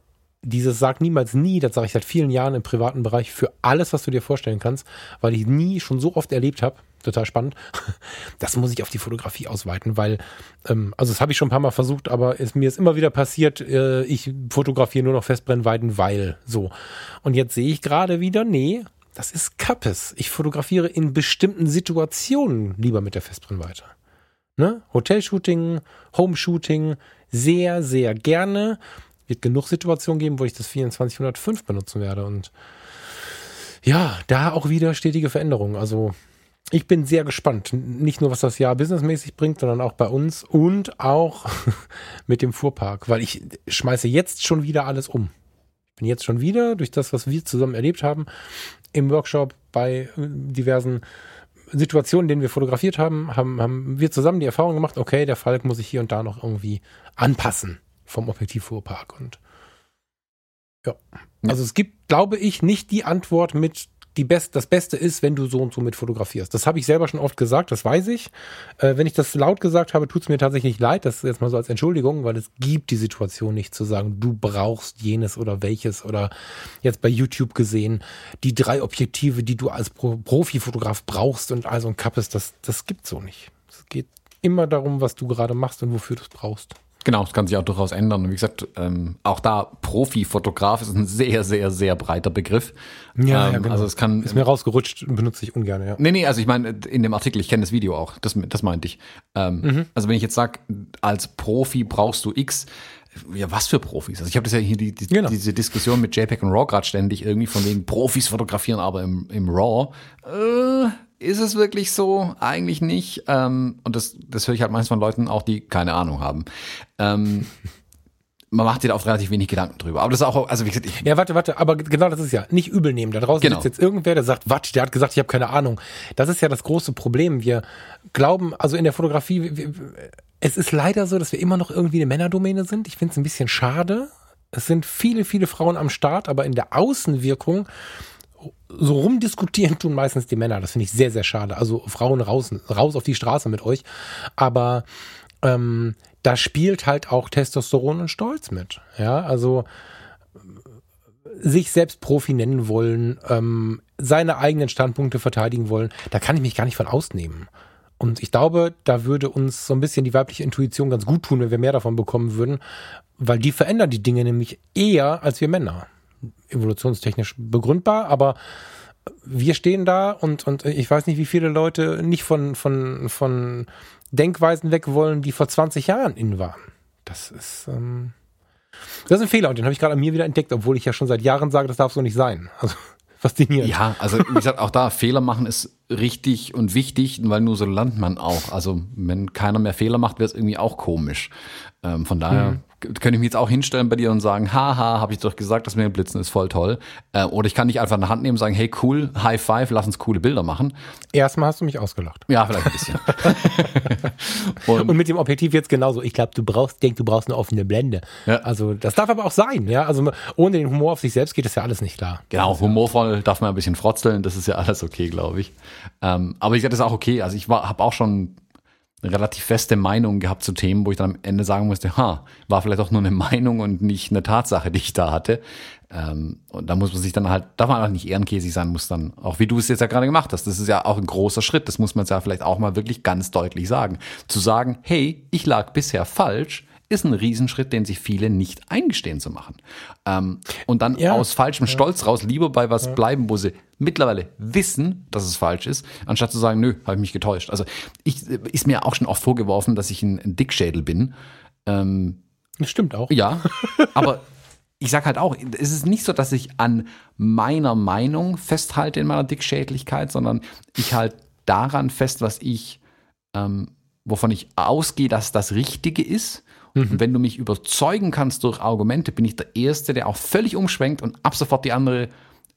Speaker 2: dieses sagt niemals nie, das sage ich seit vielen Jahren im privaten Bereich, für alles, was du dir vorstellen kannst, weil ich nie schon so oft erlebt habe, total spannend, das muss ich auf die Fotografie ausweiten, weil, ähm, also das habe ich schon ein paar Mal versucht, aber es, mir ist immer wieder passiert, äh, ich fotografiere nur noch Festbrennweiten, weil so. Und jetzt sehe ich gerade wieder, nee, das ist Kappes. Ich fotografiere in bestimmten Situationen lieber mit der Festbrennweite. Ne? Hotelshooting, Homeshooting, sehr, sehr gerne wird genug Situationen geben, wo ich das 2405 benutzen werde. Und ja, da auch wieder stetige Veränderungen. Also ich bin sehr gespannt. Nicht nur, was das Jahr businessmäßig bringt, sondern auch bei uns und auch mit dem Fuhrpark, weil ich schmeiße jetzt schon wieder alles um. Ich bin jetzt schon wieder durch das, was wir zusammen erlebt haben, im Workshop bei diversen Situationen, denen wir fotografiert haben, haben, haben wir zusammen die Erfahrung gemacht, okay, der Falk muss sich hier und da noch irgendwie anpassen vom Objektivfuhrpark. Und ja. Also es gibt, glaube ich, nicht die Antwort mit die Best, das Beste ist, wenn du so und so mit fotografierst. Das habe ich selber schon oft gesagt, das weiß ich. Äh, wenn ich das laut gesagt habe, tut es mir tatsächlich leid. Das jetzt mal so als Entschuldigung, weil es gibt die Situation nicht zu sagen, du brauchst jenes oder welches oder jetzt bei YouTube gesehen, die drei Objektive, die du als Pro Profifotograf brauchst und also ein Kappes, das, das gibt so nicht. Es geht immer darum, was du gerade machst und wofür du es brauchst.
Speaker 1: Genau, das kann sich auch durchaus ändern. Und wie gesagt, ähm, auch da Profi-Fotograf ist ein sehr, sehr, sehr breiter Begriff.
Speaker 2: Ja, ähm, ja genau. also es kann. Ist mir rausgerutscht und benutze ich ungern, ja.
Speaker 1: Nee, nee, also ich meine, in dem Artikel, ich kenne das Video auch, das, das meinte ich. Ähm, mhm. Also wenn ich jetzt sage, als Profi brauchst du X, ja, was für Profis? Also ich habe das ja hier die, die genau. diese Diskussion mit JPEG und RAW gerade ständig irgendwie von wegen Profis fotografieren, aber im, im RAW. Äh, ist es wirklich so? Eigentlich nicht. Ähm, und das, das höre ich halt meistens von Leuten auch, die keine Ahnung haben. Ähm, man macht sich da auch relativ wenig Gedanken drüber. Aber das ist auch, also wie gesagt, ich
Speaker 2: Ja, warte, warte, aber genau das ist ja nicht übel nehmen. Da draußen genau. sitzt jetzt irgendwer, der sagt, was, der hat gesagt, ich habe keine Ahnung. Das ist ja das große Problem. Wir glauben, also in der Fotografie, wir, es ist leider so, dass wir immer noch irgendwie eine Männerdomäne sind. Ich finde es ein bisschen schade. Es sind viele, viele Frauen am Start, aber in der Außenwirkung so rumdiskutieren tun meistens die Männer. Das finde ich sehr, sehr schade. Also Frauen raus, raus auf die Straße mit euch. Aber ähm, da spielt halt auch Testosteron und Stolz mit. Ja, also sich selbst Profi nennen wollen, ähm, seine eigenen Standpunkte verteidigen wollen, da kann ich mich gar nicht von ausnehmen. Und ich glaube, da würde uns so ein bisschen die weibliche Intuition ganz gut tun, wenn wir mehr davon bekommen würden, weil die verändern die Dinge nämlich eher als wir Männer evolutionstechnisch begründbar, aber wir stehen da und, und ich weiß nicht, wie viele Leute nicht von, von, von Denkweisen weg wollen, die vor 20 Jahren in waren. Das ist, ähm, das ist ein Fehler und den habe ich gerade an mir wieder entdeckt, obwohl ich ja schon seit Jahren sage, das darf so nicht sein. Also
Speaker 1: faszinierend. Ja, also wie gesagt, auch da Fehler machen ist richtig und wichtig, weil nur so lernt man auch. Also wenn keiner mehr Fehler macht, wäre es irgendwie auch komisch. Ähm, von daher hm könnte ich mich jetzt auch hinstellen bei dir und sagen, haha, habe ich doch gesagt, dass mir Blitzen ist voll toll. Äh, oder ich kann dich einfach in der Hand nehmen und sagen, hey cool, High Five, lass uns coole Bilder machen.
Speaker 2: Erstmal hast du mich ausgelacht.
Speaker 1: Ja, vielleicht ein bisschen.
Speaker 2: und, und, mit dem Objektiv jetzt genauso. Ich glaube, du brauchst, denk, du brauchst eine offene Blende. Ja. Also das darf aber auch sein, ja. Also ohne den Humor auf sich selbst geht das ja alles nicht klar.
Speaker 1: Genau, humorvoll darf man ein bisschen frotzeln, das ist ja alles okay, glaube ich. Ähm, aber ich sage, das ist auch okay. Also ich habe auch schon relativ feste Meinung gehabt zu Themen, wo ich dann am Ende sagen musste, ha, war vielleicht auch nur eine Meinung und nicht eine Tatsache, die ich da hatte. Ähm, und da muss man sich dann halt, darf man auch nicht ehrenkäsig sein, muss dann, auch wie du es jetzt ja gerade gemacht hast, das ist ja auch ein großer Schritt, das muss man jetzt ja vielleicht auch mal wirklich ganz deutlich sagen. Zu sagen, hey, ich lag bisher falsch, ist ein Riesenschritt, den sich viele nicht eingestehen zu machen. Ähm, und dann ja. aus falschem Stolz raus lieber bei was ja. bleiben, wo sie mittlerweile wissen, dass es falsch ist, anstatt zu sagen, nö, habe ich mich getäuscht. Also ich ist mir auch schon oft vorgeworfen, dass ich ein, ein Dickschädel bin.
Speaker 2: Ähm, das stimmt auch.
Speaker 1: Ja, aber ich sage halt auch, es ist nicht so, dass ich an meiner Meinung festhalte in meiner Dickschädlichkeit, sondern ich halte daran fest, was ich, ähm, wovon ich ausgehe, dass das Richtige ist Mhm. Und wenn du mich überzeugen kannst durch Argumente, bin ich der Erste, der auch völlig umschwenkt und ab sofort die andere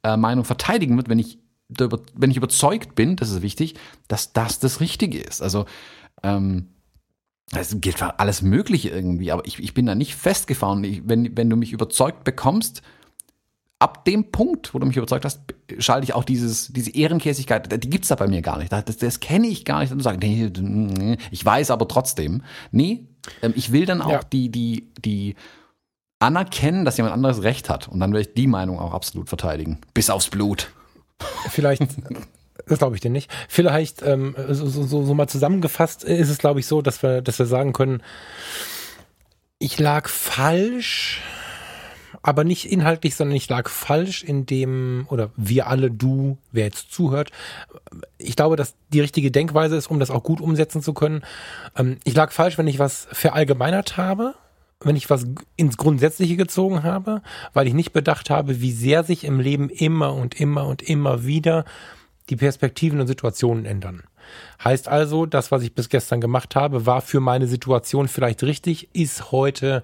Speaker 1: äh, Meinung verteidigen wird, wenn ich, wenn ich überzeugt bin, das ist wichtig, dass das das Richtige ist. Also, ähm, es gilt für alles Mögliche irgendwie, aber ich, ich bin da nicht festgefahren. Ich, wenn, wenn du mich überzeugt bekommst, ab dem Punkt, wo du mich überzeugt hast, schalte ich auch dieses, diese Ehrenkäsigkeit, die gibt's da bei mir gar nicht. Das, das kenne ich gar nicht. Und sage, nee, ich weiß aber trotzdem. Nee, ähm, ich will dann auch ja. die, die, die anerkennen, dass jemand anderes Recht hat. Und dann werde ich die Meinung auch absolut verteidigen. Bis aufs Blut.
Speaker 2: Vielleicht, das glaube ich dir nicht. Vielleicht, ähm, so, so, so mal zusammengefasst ist es, glaube ich, so, dass wir, dass wir sagen können, ich lag falsch aber nicht inhaltlich, sondern ich lag falsch in dem, oder wir alle, du, wer jetzt zuhört. Ich glaube, dass die richtige Denkweise ist, um das auch gut umsetzen zu können. Ähm, ich lag falsch, wenn ich was verallgemeinert habe, wenn ich was ins Grundsätzliche gezogen habe, weil ich nicht bedacht habe, wie sehr sich im Leben immer und immer und immer wieder die Perspektiven und Situationen ändern. Heißt also, das, was ich bis gestern gemacht habe, war für meine Situation vielleicht richtig, ist heute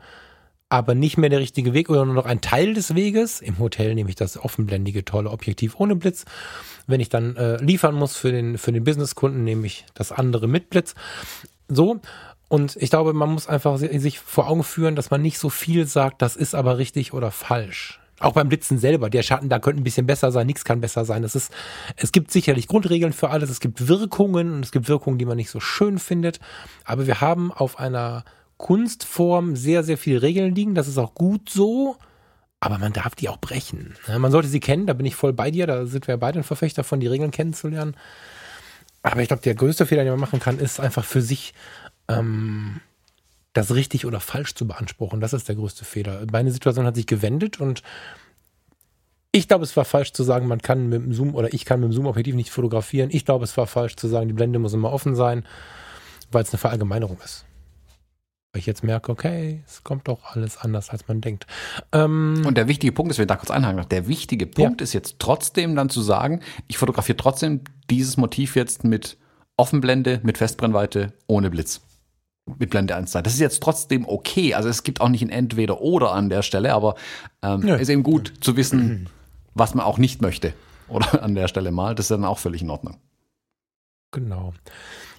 Speaker 2: aber nicht mehr der richtige Weg oder nur noch ein Teil des Weges. Im Hotel nehme ich das offenblendige, tolle Objektiv ohne Blitz. Wenn ich dann äh, liefern muss für den, für den Businesskunden, nehme ich das andere mit Blitz. So. Und ich glaube, man muss einfach sich vor Augen führen, dass man nicht so viel sagt, das ist aber richtig oder falsch. Auch beim Blitzen selber, der Schatten, da könnte ein bisschen besser sein, nichts kann besser sein. Es ist, es gibt sicherlich Grundregeln für alles, es gibt Wirkungen und es gibt Wirkungen, die man nicht so schön findet. Aber wir haben auf einer Kunstform sehr, sehr viele Regeln liegen. Das ist auch gut so. Aber man darf die auch brechen. Man sollte sie kennen, da bin ich voll bei dir. Da sind wir beide ein Verfechter von, die Regeln kennenzulernen. Aber ich glaube, der größte Fehler, den man machen kann, ist einfach für sich ähm, das richtig oder falsch zu beanspruchen. Das ist der größte Fehler. Meine Situation hat sich gewendet und ich glaube, es war falsch zu sagen, man kann mit dem Zoom oder ich kann mit dem Zoom-Objektiv nicht fotografieren. Ich glaube, es war falsch zu sagen, die Blende muss immer offen sein, weil es eine Verallgemeinerung ist. Weil ich jetzt merke, okay, es kommt doch alles anders, als man denkt.
Speaker 1: Ähm, und der wichtige Punkt ist, wenn ich da kurz einhaken der wichtige Punkt ja. ist jetzt trotzdem dann zu sagen, ich fotografiere trotzdem dieses Motiv jetzt mit Offenblende, mit Festbrennweite, ohne Blitz. Mit Blende 1 Das ist jetzt trotzdem okay. Also es gibt auch nicht ein Entweder oder an der Stelle, aber ähm, ja. ist eben gut zu wissen, was man auch nicht möchte. Oder an der Stelle mal. Das ist dann auch völlig in Ordnung.
Speaker 2: Genau.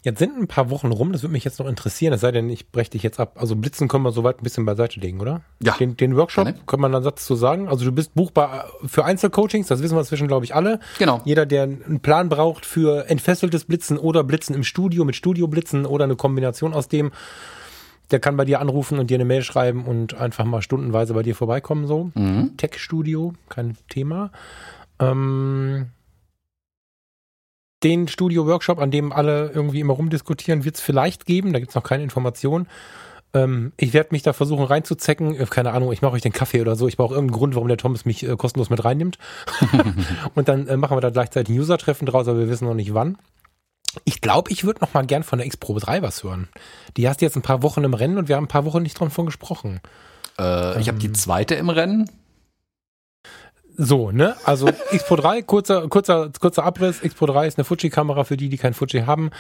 Speaker 2: Jetzt sind ein paar Wochen rum, das würde mich jetzt noch interessieren, es sei denn, ich breche dich jetzt ab. Also Blitzen können wir soweit ein bisschen beiseite legen, oder?
Speaker 1: Ja.
Speaker 2: Den, den Workshop, Gerne. können wir einen Satz zu sagen? Also du bist buchbar für Einzelcoachings, das wissen wir zwischen, glaube ich, alle.
Speaker 1: Genau.
Speaker 2: Jeder, der einen Plan braucht für entfesseltes Blitzen oder Blitzen im Studio mit Studioblitzen oder eine Kombination aus dem, der kann bei dir anrufen und dir eine Mail schreiben und einfach mal stundenweise bei dir vorbeikommen, so. Mhm. Tech-Studio, kein Thema. Ähm, den Studio-Workshop, an dem alle irgendwie immer rumdiskutieren, wird es vielleicht geben. Da gibt es noch keine Informationen. Ähm, ich werde mich da versuchen reinzuzecken. Äh, keine Ahnung, ich mache euch den Kaffee oder so. Ich brauche irgendeinen Grund, warum der Thomas mich äh, kostenlos mit reinnimmt. und dann äh, machen wir da gleichzeitig ein User-Treffen draus, aber wir wissen noch nicht wann. Ich glaube, ich würde noch mal gern von der X-Probe 3 was hören. Die hast du jetzt ein paar Wochen im Rennen und wir haben ein paar Wochen nicht davon gesprochen.
Speaker 1: Äh, ähm, ich habe die zweite im Rennen.
Speaker 2: So, ne? Also X-Pro 3, kurzer, kurzer, kurzer Abriss. X-Pro 3 ist eine Fuji-Kamera für die, die kein Fuji haben,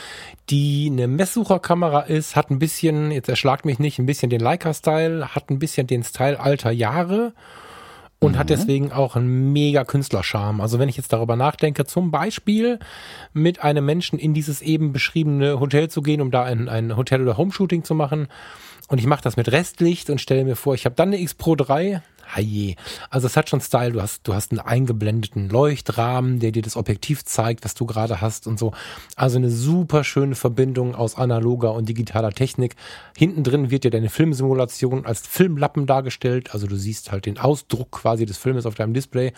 Speaker 2: die eine Messsucherkamera ist, hat ein bisschen, jetzt erschlagt mich nicht, ein bisschen den Leica-Style, hat ein bisschen den Style alter Jahre und mhm. hat deswegen auch einen mega Künstlerscharme. Also wenn ich jetzt darüber nachdenke, zum Beispiel mit einem Menschen in dieses eben beschriebene Hotel zu gehen, um da ein, ein Hotel- oder Homeshooting zu machen, und ich mache das mit Restlicht und stelle mir vor, ich habe dann eine X Pro 3, Haje. Also es hat schon Style. Du hast, du hast einen eingeblendeten Leuchtrahmen, der dir das Objektiv zeigt, was du gerade hast und so. Also eine super schöne Verbindung aus analoger und digitaler Technik. Hinten drin wird dir deine Filmsimulation als Filmlappen dargestellt. Also du siehst halt den Ausdruck quasi des Filmes auf deinem Display,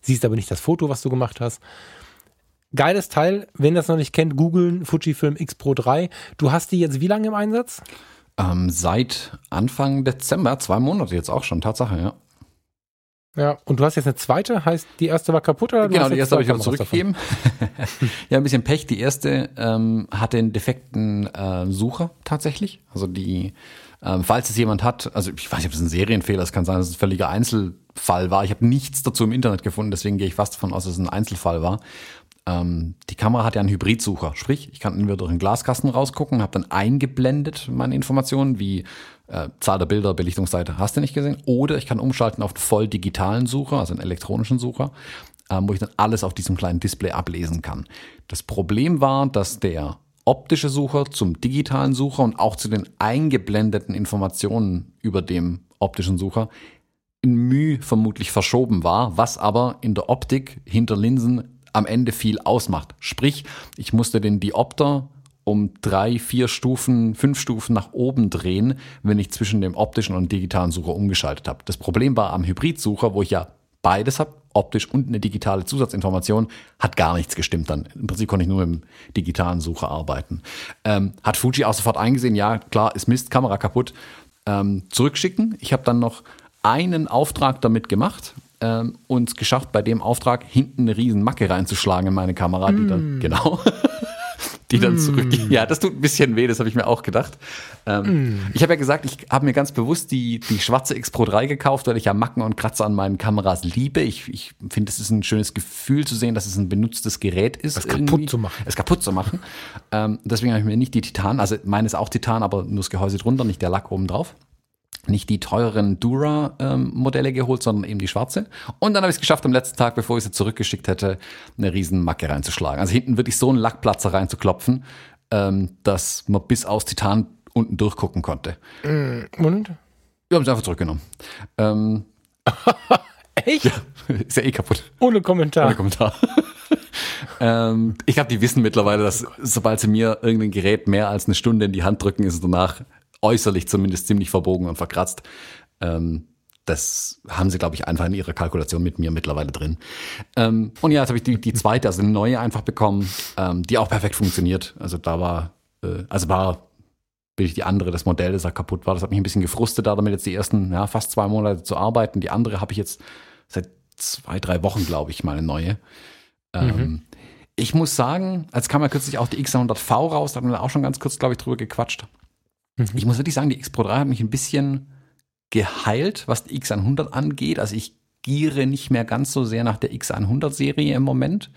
Speaker 2: siehst aber nicht das Foto, was du gemacht hast. Geiles Teil, wenn das noch nicht kennt, googeln Fujifilm X Pro 3. Du hast die jetzt wie lange im Einsatz?
Speaker 1: Ähm, seit Anfang Dezember, zwei Monate jetzt auch schon, Tatsache, ja.
Speaker 2: Ja, und du hast jetzt eine zweite, heißt die erste war kaputt oder?
Speaker 1: Genau, die erste habe ich wieder zurückgegeben. ja, ein bisschen Pech. Die erste ähm, hatte einen defekten äh, Sucher tatsächlich. Also die, ähm, falls es jemand hat, also ich weiß nicht, ob es ein Serienfehler ist, kann sein, dass es ein völliger Einzelfall war. Ich habe nichts dazu im Internet gefunden, deswegen gehe ich fast davon aus, dass es ein Einzelfall war. Ähm, die Kamera hat ja einen Hybridsucher, sprich, ich kann entweder durch einen Glaskasten rausgucken, habe dann eingeblendet meine Informationen wie äh, Zahl der Bilder, Belichtungsseite, hast du nicht gesehen, oder ich kann umschalten auf einen voll digitalen Sucher, also einen elektronischen Sucher, ähm, wo ich dann alles auf diesem kleinen Display ablesen kann. Das Problem war, dass der optische Sucher zum digitalen Sucher und auch zu den eingeblendeten Informationen über dem optischen Sucher in Mühe vermutlich verschoben war, was aber in der Optik hinter Linsen am Ende viel ausmacht. Sprich, ich musste den Diopter um drei, vier Stufen, fünf Stufen nach oben drehen, wenn ich zwischen dem optischen und digitalen Sucher umgeschaltet habe. Das Problem war am Hybridsucher, wo ich ja beides habe, optisch und eine digitale Zusatzinformation, hat gar nichts gestimmt dann. Im Prinzip konnte ich nur im digitalen Sucher arbeiten. Ähm, hat Fuji auch sofort eingesehen, ja klar, ist Mist, Kamera kaputt, ähm, zurückschicken. Ich habe dann noch einen Auftrag damit gemacht, ähm, und geschafft, bei dem Auftrag hinten eine riesen Macke reinzuschlagen in meine Kamera, die dann, mm. genau, die dann mm. zurück. Ja, das tut ein bisschen weh, das habe ich mir auch gedacht. Ähm, mm. Ich habe ja gesagt, ich habe mir ganz bewusst die, die schwarze X Pro 3 gekauft, weil ich ja Macken und Kratzer an meinen Kameras liebe. Ich, ich finde, es ist ein schönes Gefühl zu sehen, dass es ein benutztes Gerät ist.
Speaker 2: Es kaputt zu machen.
Speaker 1: Es kaputt zu machen. Ähm, deswegen habe ich mir nicht die Titan, also meine ist auch Titan, aber nur das Gehäuse drunter, nicht der Lack oben drauf nicht die teureren Dura-Modelle ähm, geholt, sondern eben die schwarze. Und dann habe ich es geschafft, am letzten Tag, bevor ich sie zurückgeschickt hätte, eine riesen Macke reinzuschlagen. Also hinten wirklich so einen Lackplatzer reinzuklopfen, ähm, dass man bis aus Titan unten durchgucken konnte.
Speaker 2: Mm, und?
Speaker 1: Wir haben es einfach zurückgenommen. Ähm,
Speaker 2: Echt?
Speaker 1: Ja, ist ja eh kaputt.
Speaker 2: Ohne Kommentar.
Speaker 1: Ohne Kommentar. ähm, ich glaube, die wissen mittlerweile, dass sobald sie mir irgendein Gerät mehr als eine Stunde in die Hand drücken, ist es danach äußerlich zumindest ziemlich verbogen und verkratzt. Ähm, das haben sie, glaube ich, einfach in ihrer Kalkulation mit mir mittlerweile drin. Ähm, und ja, jetzt habe ich die, die zweite, also eine neue einfach bekommen, ähm, die auch perfekt funktioniert. Also da war, äh, also war wirklich die andere, das Modell, das da kaputt war. Das hat mich ein bisschen gefrustet, da damit jetzt die ersten, ja, fast zwei Monate zu arbeiten. Die andere habe ich jetzt seit zwei, drei Wochen, glaube ich, mal eine neue. Ähm, mhm. Ich muss sagen, als kam ja kürzlich auch die X100V raus, da haben wir auch schon ganz kurz, glaube ich, drüber gequatscht. Ich muss wirklich sagen, die X Pro 3 hat mich ein bisschen geheilt, was die X100 angeht. Also ich giere nicht mehr ganz so sehr nach der X100-Serie im Moment,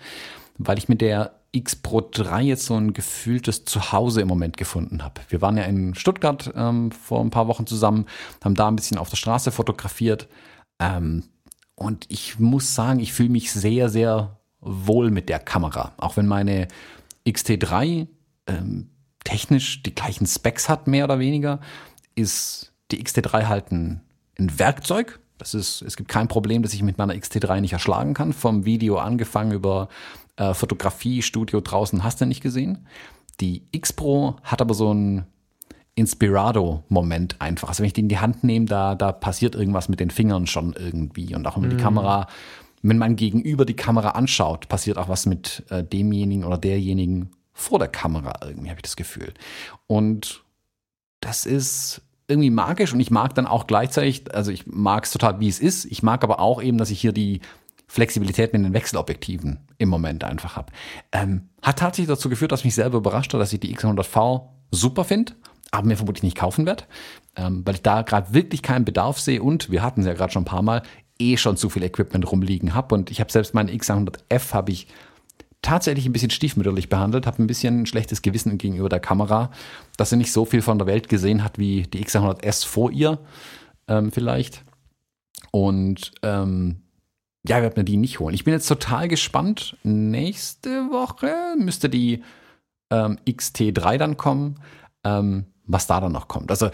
Speaker 1: weil ich mit der X Pro 3 jetzt so ein gefühltes Zuhause im Moment gefunden habe. Wir waren ja in Stuttgart ähm, vor ein paar Wochen zusammen, haben da ein bisschen auf der Straße fotografiert. Ähm, und ich muss sagen, ich fühle mich sehr, sehr wohl mit der Kamera. Auch wenn meine XT3 ähm, technisch die gleichen Specs hat, mehr oder weniger, ist die XT3 halt ein, ein Werkzeug. Das ist, es gibt kein Problem, dass ich mit meiner XT3 nicht erschlagen kann. Vom Video angefangen über äh, Fotografie, Studio draußen, hast du nicht gesehen. Die X Pro hat aber so ein Inspirado-Moment einfach. Also wenn ich die in die Hand nehme, da, da passiert irgendwas mit den Fingern schon irgendwie. Und auch wenn mm. die mhm. Kamera, wenn mein Gegenüber die Kamera anschaut, passiert auch was mit äh, demjenigen oder derjenigen vor der Kamera irgendwie, habe ich das Gefühl. Und das ist irgendwie magisch und ich mag dann auch gleichzeitig, also ich mag es total, wie es ist. Ich mag aber auch eben, dass ich hier die Flexibilität mit den Wechselobjektiven im Moment einfach habe. Ähm, hat tatsächlich dazu geführt, dass mich selber überrascht hat, dass ich die X100V super finde, aber mir vermutlich nicht kaufen werde, ähm, weil ich da gerade wirklich keinen Bedarf sehe und wir hatten es ja gerade schon ein paar Mal, eh schon zu viel Equipment rumliegen habe und ich habe selbst meine X100F habe ich tatsächlich ein bisschen stiefmütterlich behandelt, habe ein bisschen ein schlechtes Gewissen gegenüber der Kamera, dass sie nicht so viel von der Welt gesehen hat wie die X100S vor ihr ähm, vielleicht. Und ähm, ja, ich werde mir die nicht holen. Ich bin jetzt total gespannt. Nächste Woche müsste die ähm, XT3 dann kommen, ähm, was da dann noch kommt. Also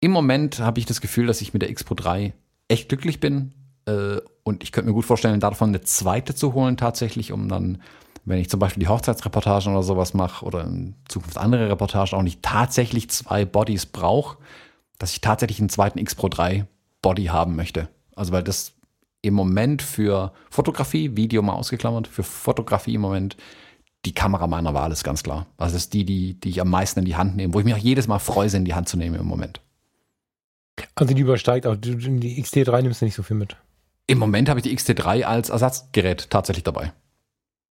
Speaker 1: im Moment habe ich das Gefühl, dass ich mit der X Pro 3 echt glücklich bin. Äh, und ich könnte mir gut vorstellen, davon eine zweite zu holen tatsächlich, um dann, wenn ich zum Beispiel die Hochzeitsreportagen oder sowas mache oder in Zukunft andere Reportagen auch nicht tatsächlich zwei Bodies brauche, dass ich tatsächlich einen zweiten X Pro 3 Body haben möchte. Also weil das im Moment für Fotografie, Video mal ausgeklammert, für Fotografie im Moment die Kamera meiner Wahl ist ganz klar. Das ist die, die, die ich am meisten in die Hand nehme, wo ich mich auch jedes Mal freue, sie in die Hand zu nehmen im Moment.
Speaker 2: Also die übersteigt auch, die XT3 nimmst du nicht so viel mit.
Speaker 1: Im Moment habe ich die XT3 als Ersatzgerät tatsächlich dabei.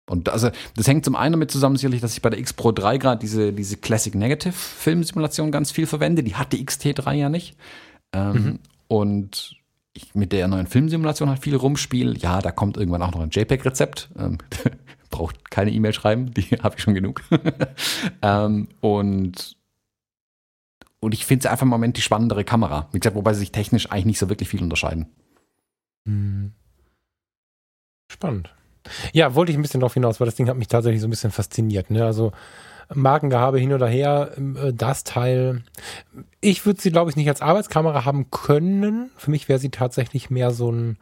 Speaker 1: Und also, das hängt zum einen damit zusammen, sicherlich, dass ich bei der X Pro 3 gerade diese, diese Classic Negative Filmsimulation ganz viel verwende. Die hat die XT3 ja nicht. Ähm, mhm. Und ich mit der neuen Filmsimulation halt viel rumspiele. Ja, da kommt irgendwann auch noch ein JPEG-Rezept. Ähm, braucht keine E-Mail schreiben, die habe ich schon genug. ähm, und und ich finde es einfach im Moment die spannendere Kamera. Wie gesagt, wobei sie sich technisch eigentlich nicht so wirklich viel unterscheiden.
Speaker 2: Hm. Spannend. Ja, wollte ich ein bisschen darauf hinaus, weil das Ding hat mich tatsächlich so ein bisschen fasziniert. Ne? Also Markengehabe hin oder her, äh, das Teil. Ich würde sie, glaube ich, nicht als Arbeitskamera haben können. Für mich wäre sie tatsächlich mehr so ein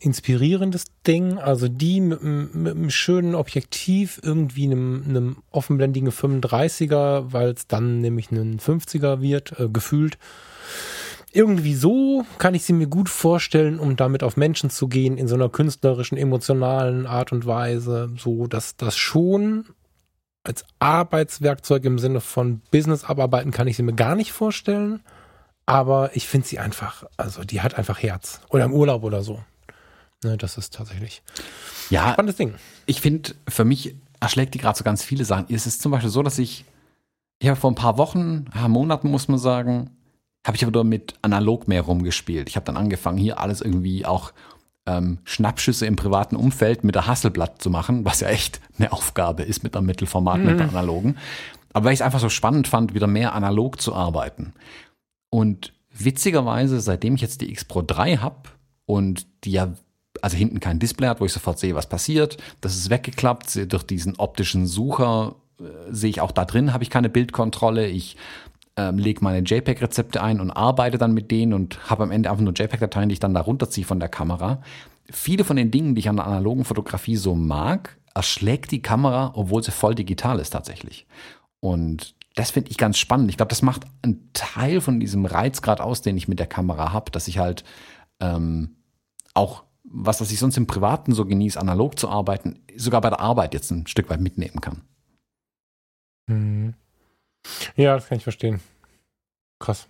Speaker 2: inspirierendes Ding. Also die mit, mit einem schönen Objektiv, irgendwie einem, einem offenblendigen 35er, weil es dann nämlich ein 50er wird, äh, gefühlt. Irgendwie so kann ich sie mir gut vorstellen, um damit auf Menschen zu gehen, in so einer künstlerischen, emotionalen Art und Weise. So, dass das schon als Arbeitswerkzeug im Sinne von Business abarbeiten kann ich sie mir gar nicht vorstellen. Aber ich finde sie einfach, also die hat einfach Herz. Oder im Urlaub oder so. Ne, das ist tatsächlich
Speaker 1: ja, spannendes Ding. Ich finde, für mich erschlägt die gerade so ganz viele Sachen. Es ist zum Beispiel so, dass ich, ich habe vor ein paar Wochen, Monaten muss man sagen, habe ich aber mit analog mehr rumgespielt. Ich habe dann angefangen, hier alles irgendwie auch ähm, Schnappschüsse im privaten Umfeld mit der Hasselblatt zu machen, was ja echt eine Aufgabe ist mit einem Mittelformat, mhm. mit der analogen. Aber weil ich es einfach so spannend fand, wieder mehr analog zu arbeiten. Und witzigerweise, seitdem ich jetzt die X Pro 3 habe und die ja also hinten kein Display hat, wo ich sofort sehe, was passiert. Das ist weggeklappt. Durch diesen optischen Sucher äh, sehe ich auch da drin, habe ich keine Bildkontrolle. Ich ähm, lege meine JPEG-Rezepte ein und arbeite dann mit denen und habe am Ende einfach nur JPEG-Dateien, die ich dann da runterziehe von der Kamera. Viele von den Dingen, die ich an der analogen Fotografie so mag, erschlägt die Kamera, obwohl sie voll digital ist tatsächlich. Und das finde ich ganz spannend. Ich glaube, das macht einen Teil von diesem Reizgrad aus, den ich mit der Kamera habe, dass ich halt ähm, auch was, was ich sonst im Privaten so genieße, analog zu arbeiten, sogar bei der Arbeit jetzt ein Stück weit mitnehmen kann.
Speaker 2: Mhm. Ja, das kann ich verstehen. Krass.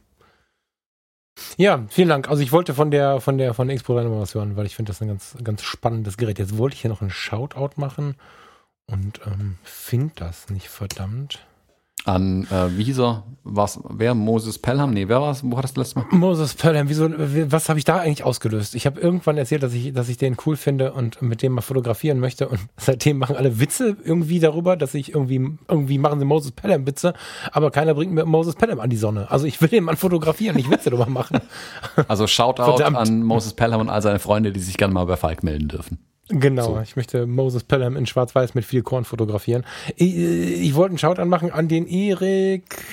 Speaker 2: Ja, vielen Dank. Also ich wollte von der von der von Expo mal was hören, weil ich finde das ein ganz ganz spannendes Gerät. Jetzt wollte ich hier noch einen Shoutout machen und ähm, finde das nicht verdammt
Speaker 1: an, äh, wie hieß er, was, wer, Moses Pelham? Nee, wer war es? Wo hat das letzte Mal?
Speaker 2: Moses Pelham, wieso, was habe ich da eigentlich ausgelöst? Ich habe irgendwann erzählt, dass ich, dass ich den cool finde und mit dem mal fotografieren möchte und seitdem machen alle Witze irgendwie darüber, dass ich irgendwie, irgendwie machen sie Moses Pelham Witze, aber keiner bringt mir Moses Pelham an die Sonne. Also ich will den Mann fotografieren, nicht Witze darüber machen.
Speaker 1: Also Shoutout Verdammt. an Moses Pelham und all seine Freunde, die sich gerne mal bei Falk melden dürfen.
Speaker 2: Genau, so. ich möchte Moses Pelham in Schwarz-Weiß mit viel Korn fotografieren. Ich, ich wollte einen Shoutout machen an den Erik.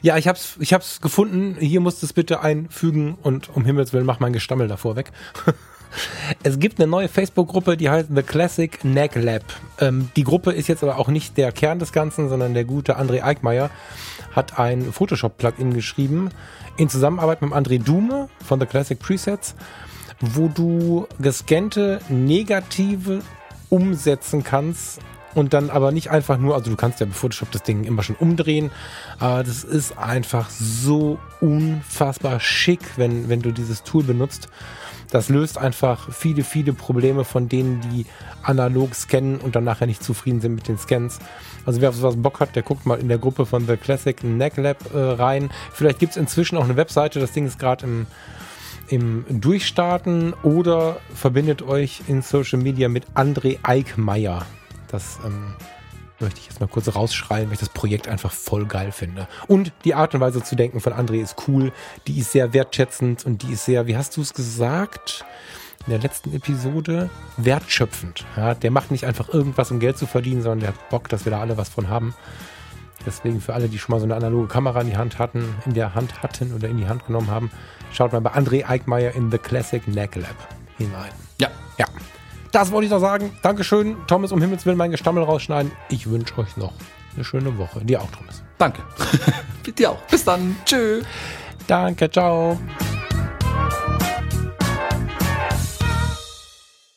Speaker 2: Ja, ich hab's, ich hab's gefunden. Hier musst du es bitte einfügen und um Himmels Willen mach mein Gestammel davor weg. es gibt eine neue Facebook-Gruppe, die heißt The Classic Neck Lab. Ähm, die Gruppe ist jetzt aber auch nicht der Kern des Ganzen, sondern der gute André Eickmeier hat ein Photoshop-Plugin geschrieben in Zusammenarbeit mit André Dume von The Classic Presets wo du gescannte Negative umsetzen kannst und dann aber nicht einfach nur, also du kannst ja bei Photoshop das Ding immer schon umdrehen, aber das ist einfach so unfassbar schick, wenn, wenn du dieses Tool benutzt. Das löst einfach viele, viele Probleme von denen, die analog scannen und dann nachher nicht zufrieden sind mit den Scans. Also wer auf sowas Bock hat, der guckt mal in der Gruppe von The Classic Neck Lab äh, rein. Vielleicht gibt es inzwischen auch eine Webseite, das Ding ist gerade im im Durchstarten oder verbindet euch in Social Media mit André Eickmeier. Das ähm, möchte ich jetzt mal kurz rausschreien, weil ich das Projekt einfach voll geil finde. Und die Art und Weise zu denken von André ist cool, die ist sehr wertschätzend und die ist sehr, wie hast du es gesagt? In der letzten Episode wertschöpfend. Ja, der macht nicht einfach irgendwas, um Geld zu verdienen, sondern der hat Bock, dass wir da alle was von haben. Deswegen für alle, die schon mal so eine analoge Kamera in die Hand hatten, in der Hand hatten oder in die Hand genommen haben, Schaut mal bei André Eickmeyer in The Classic Neck Lab hinein.
Speaker 1: Ja.
Speaker 2: Ja. Das wollte ich noch sagen. Dankeschön, Thomas, um Himmels Willen mein Gestammel rausschneiden. Ich wünsche euch noch eine schöne Woche. Dir auch, Thomas.
Speaker 1: Danke. Dir auch. Bis dann. Tschö.
Speaker 2: Danke, ciao.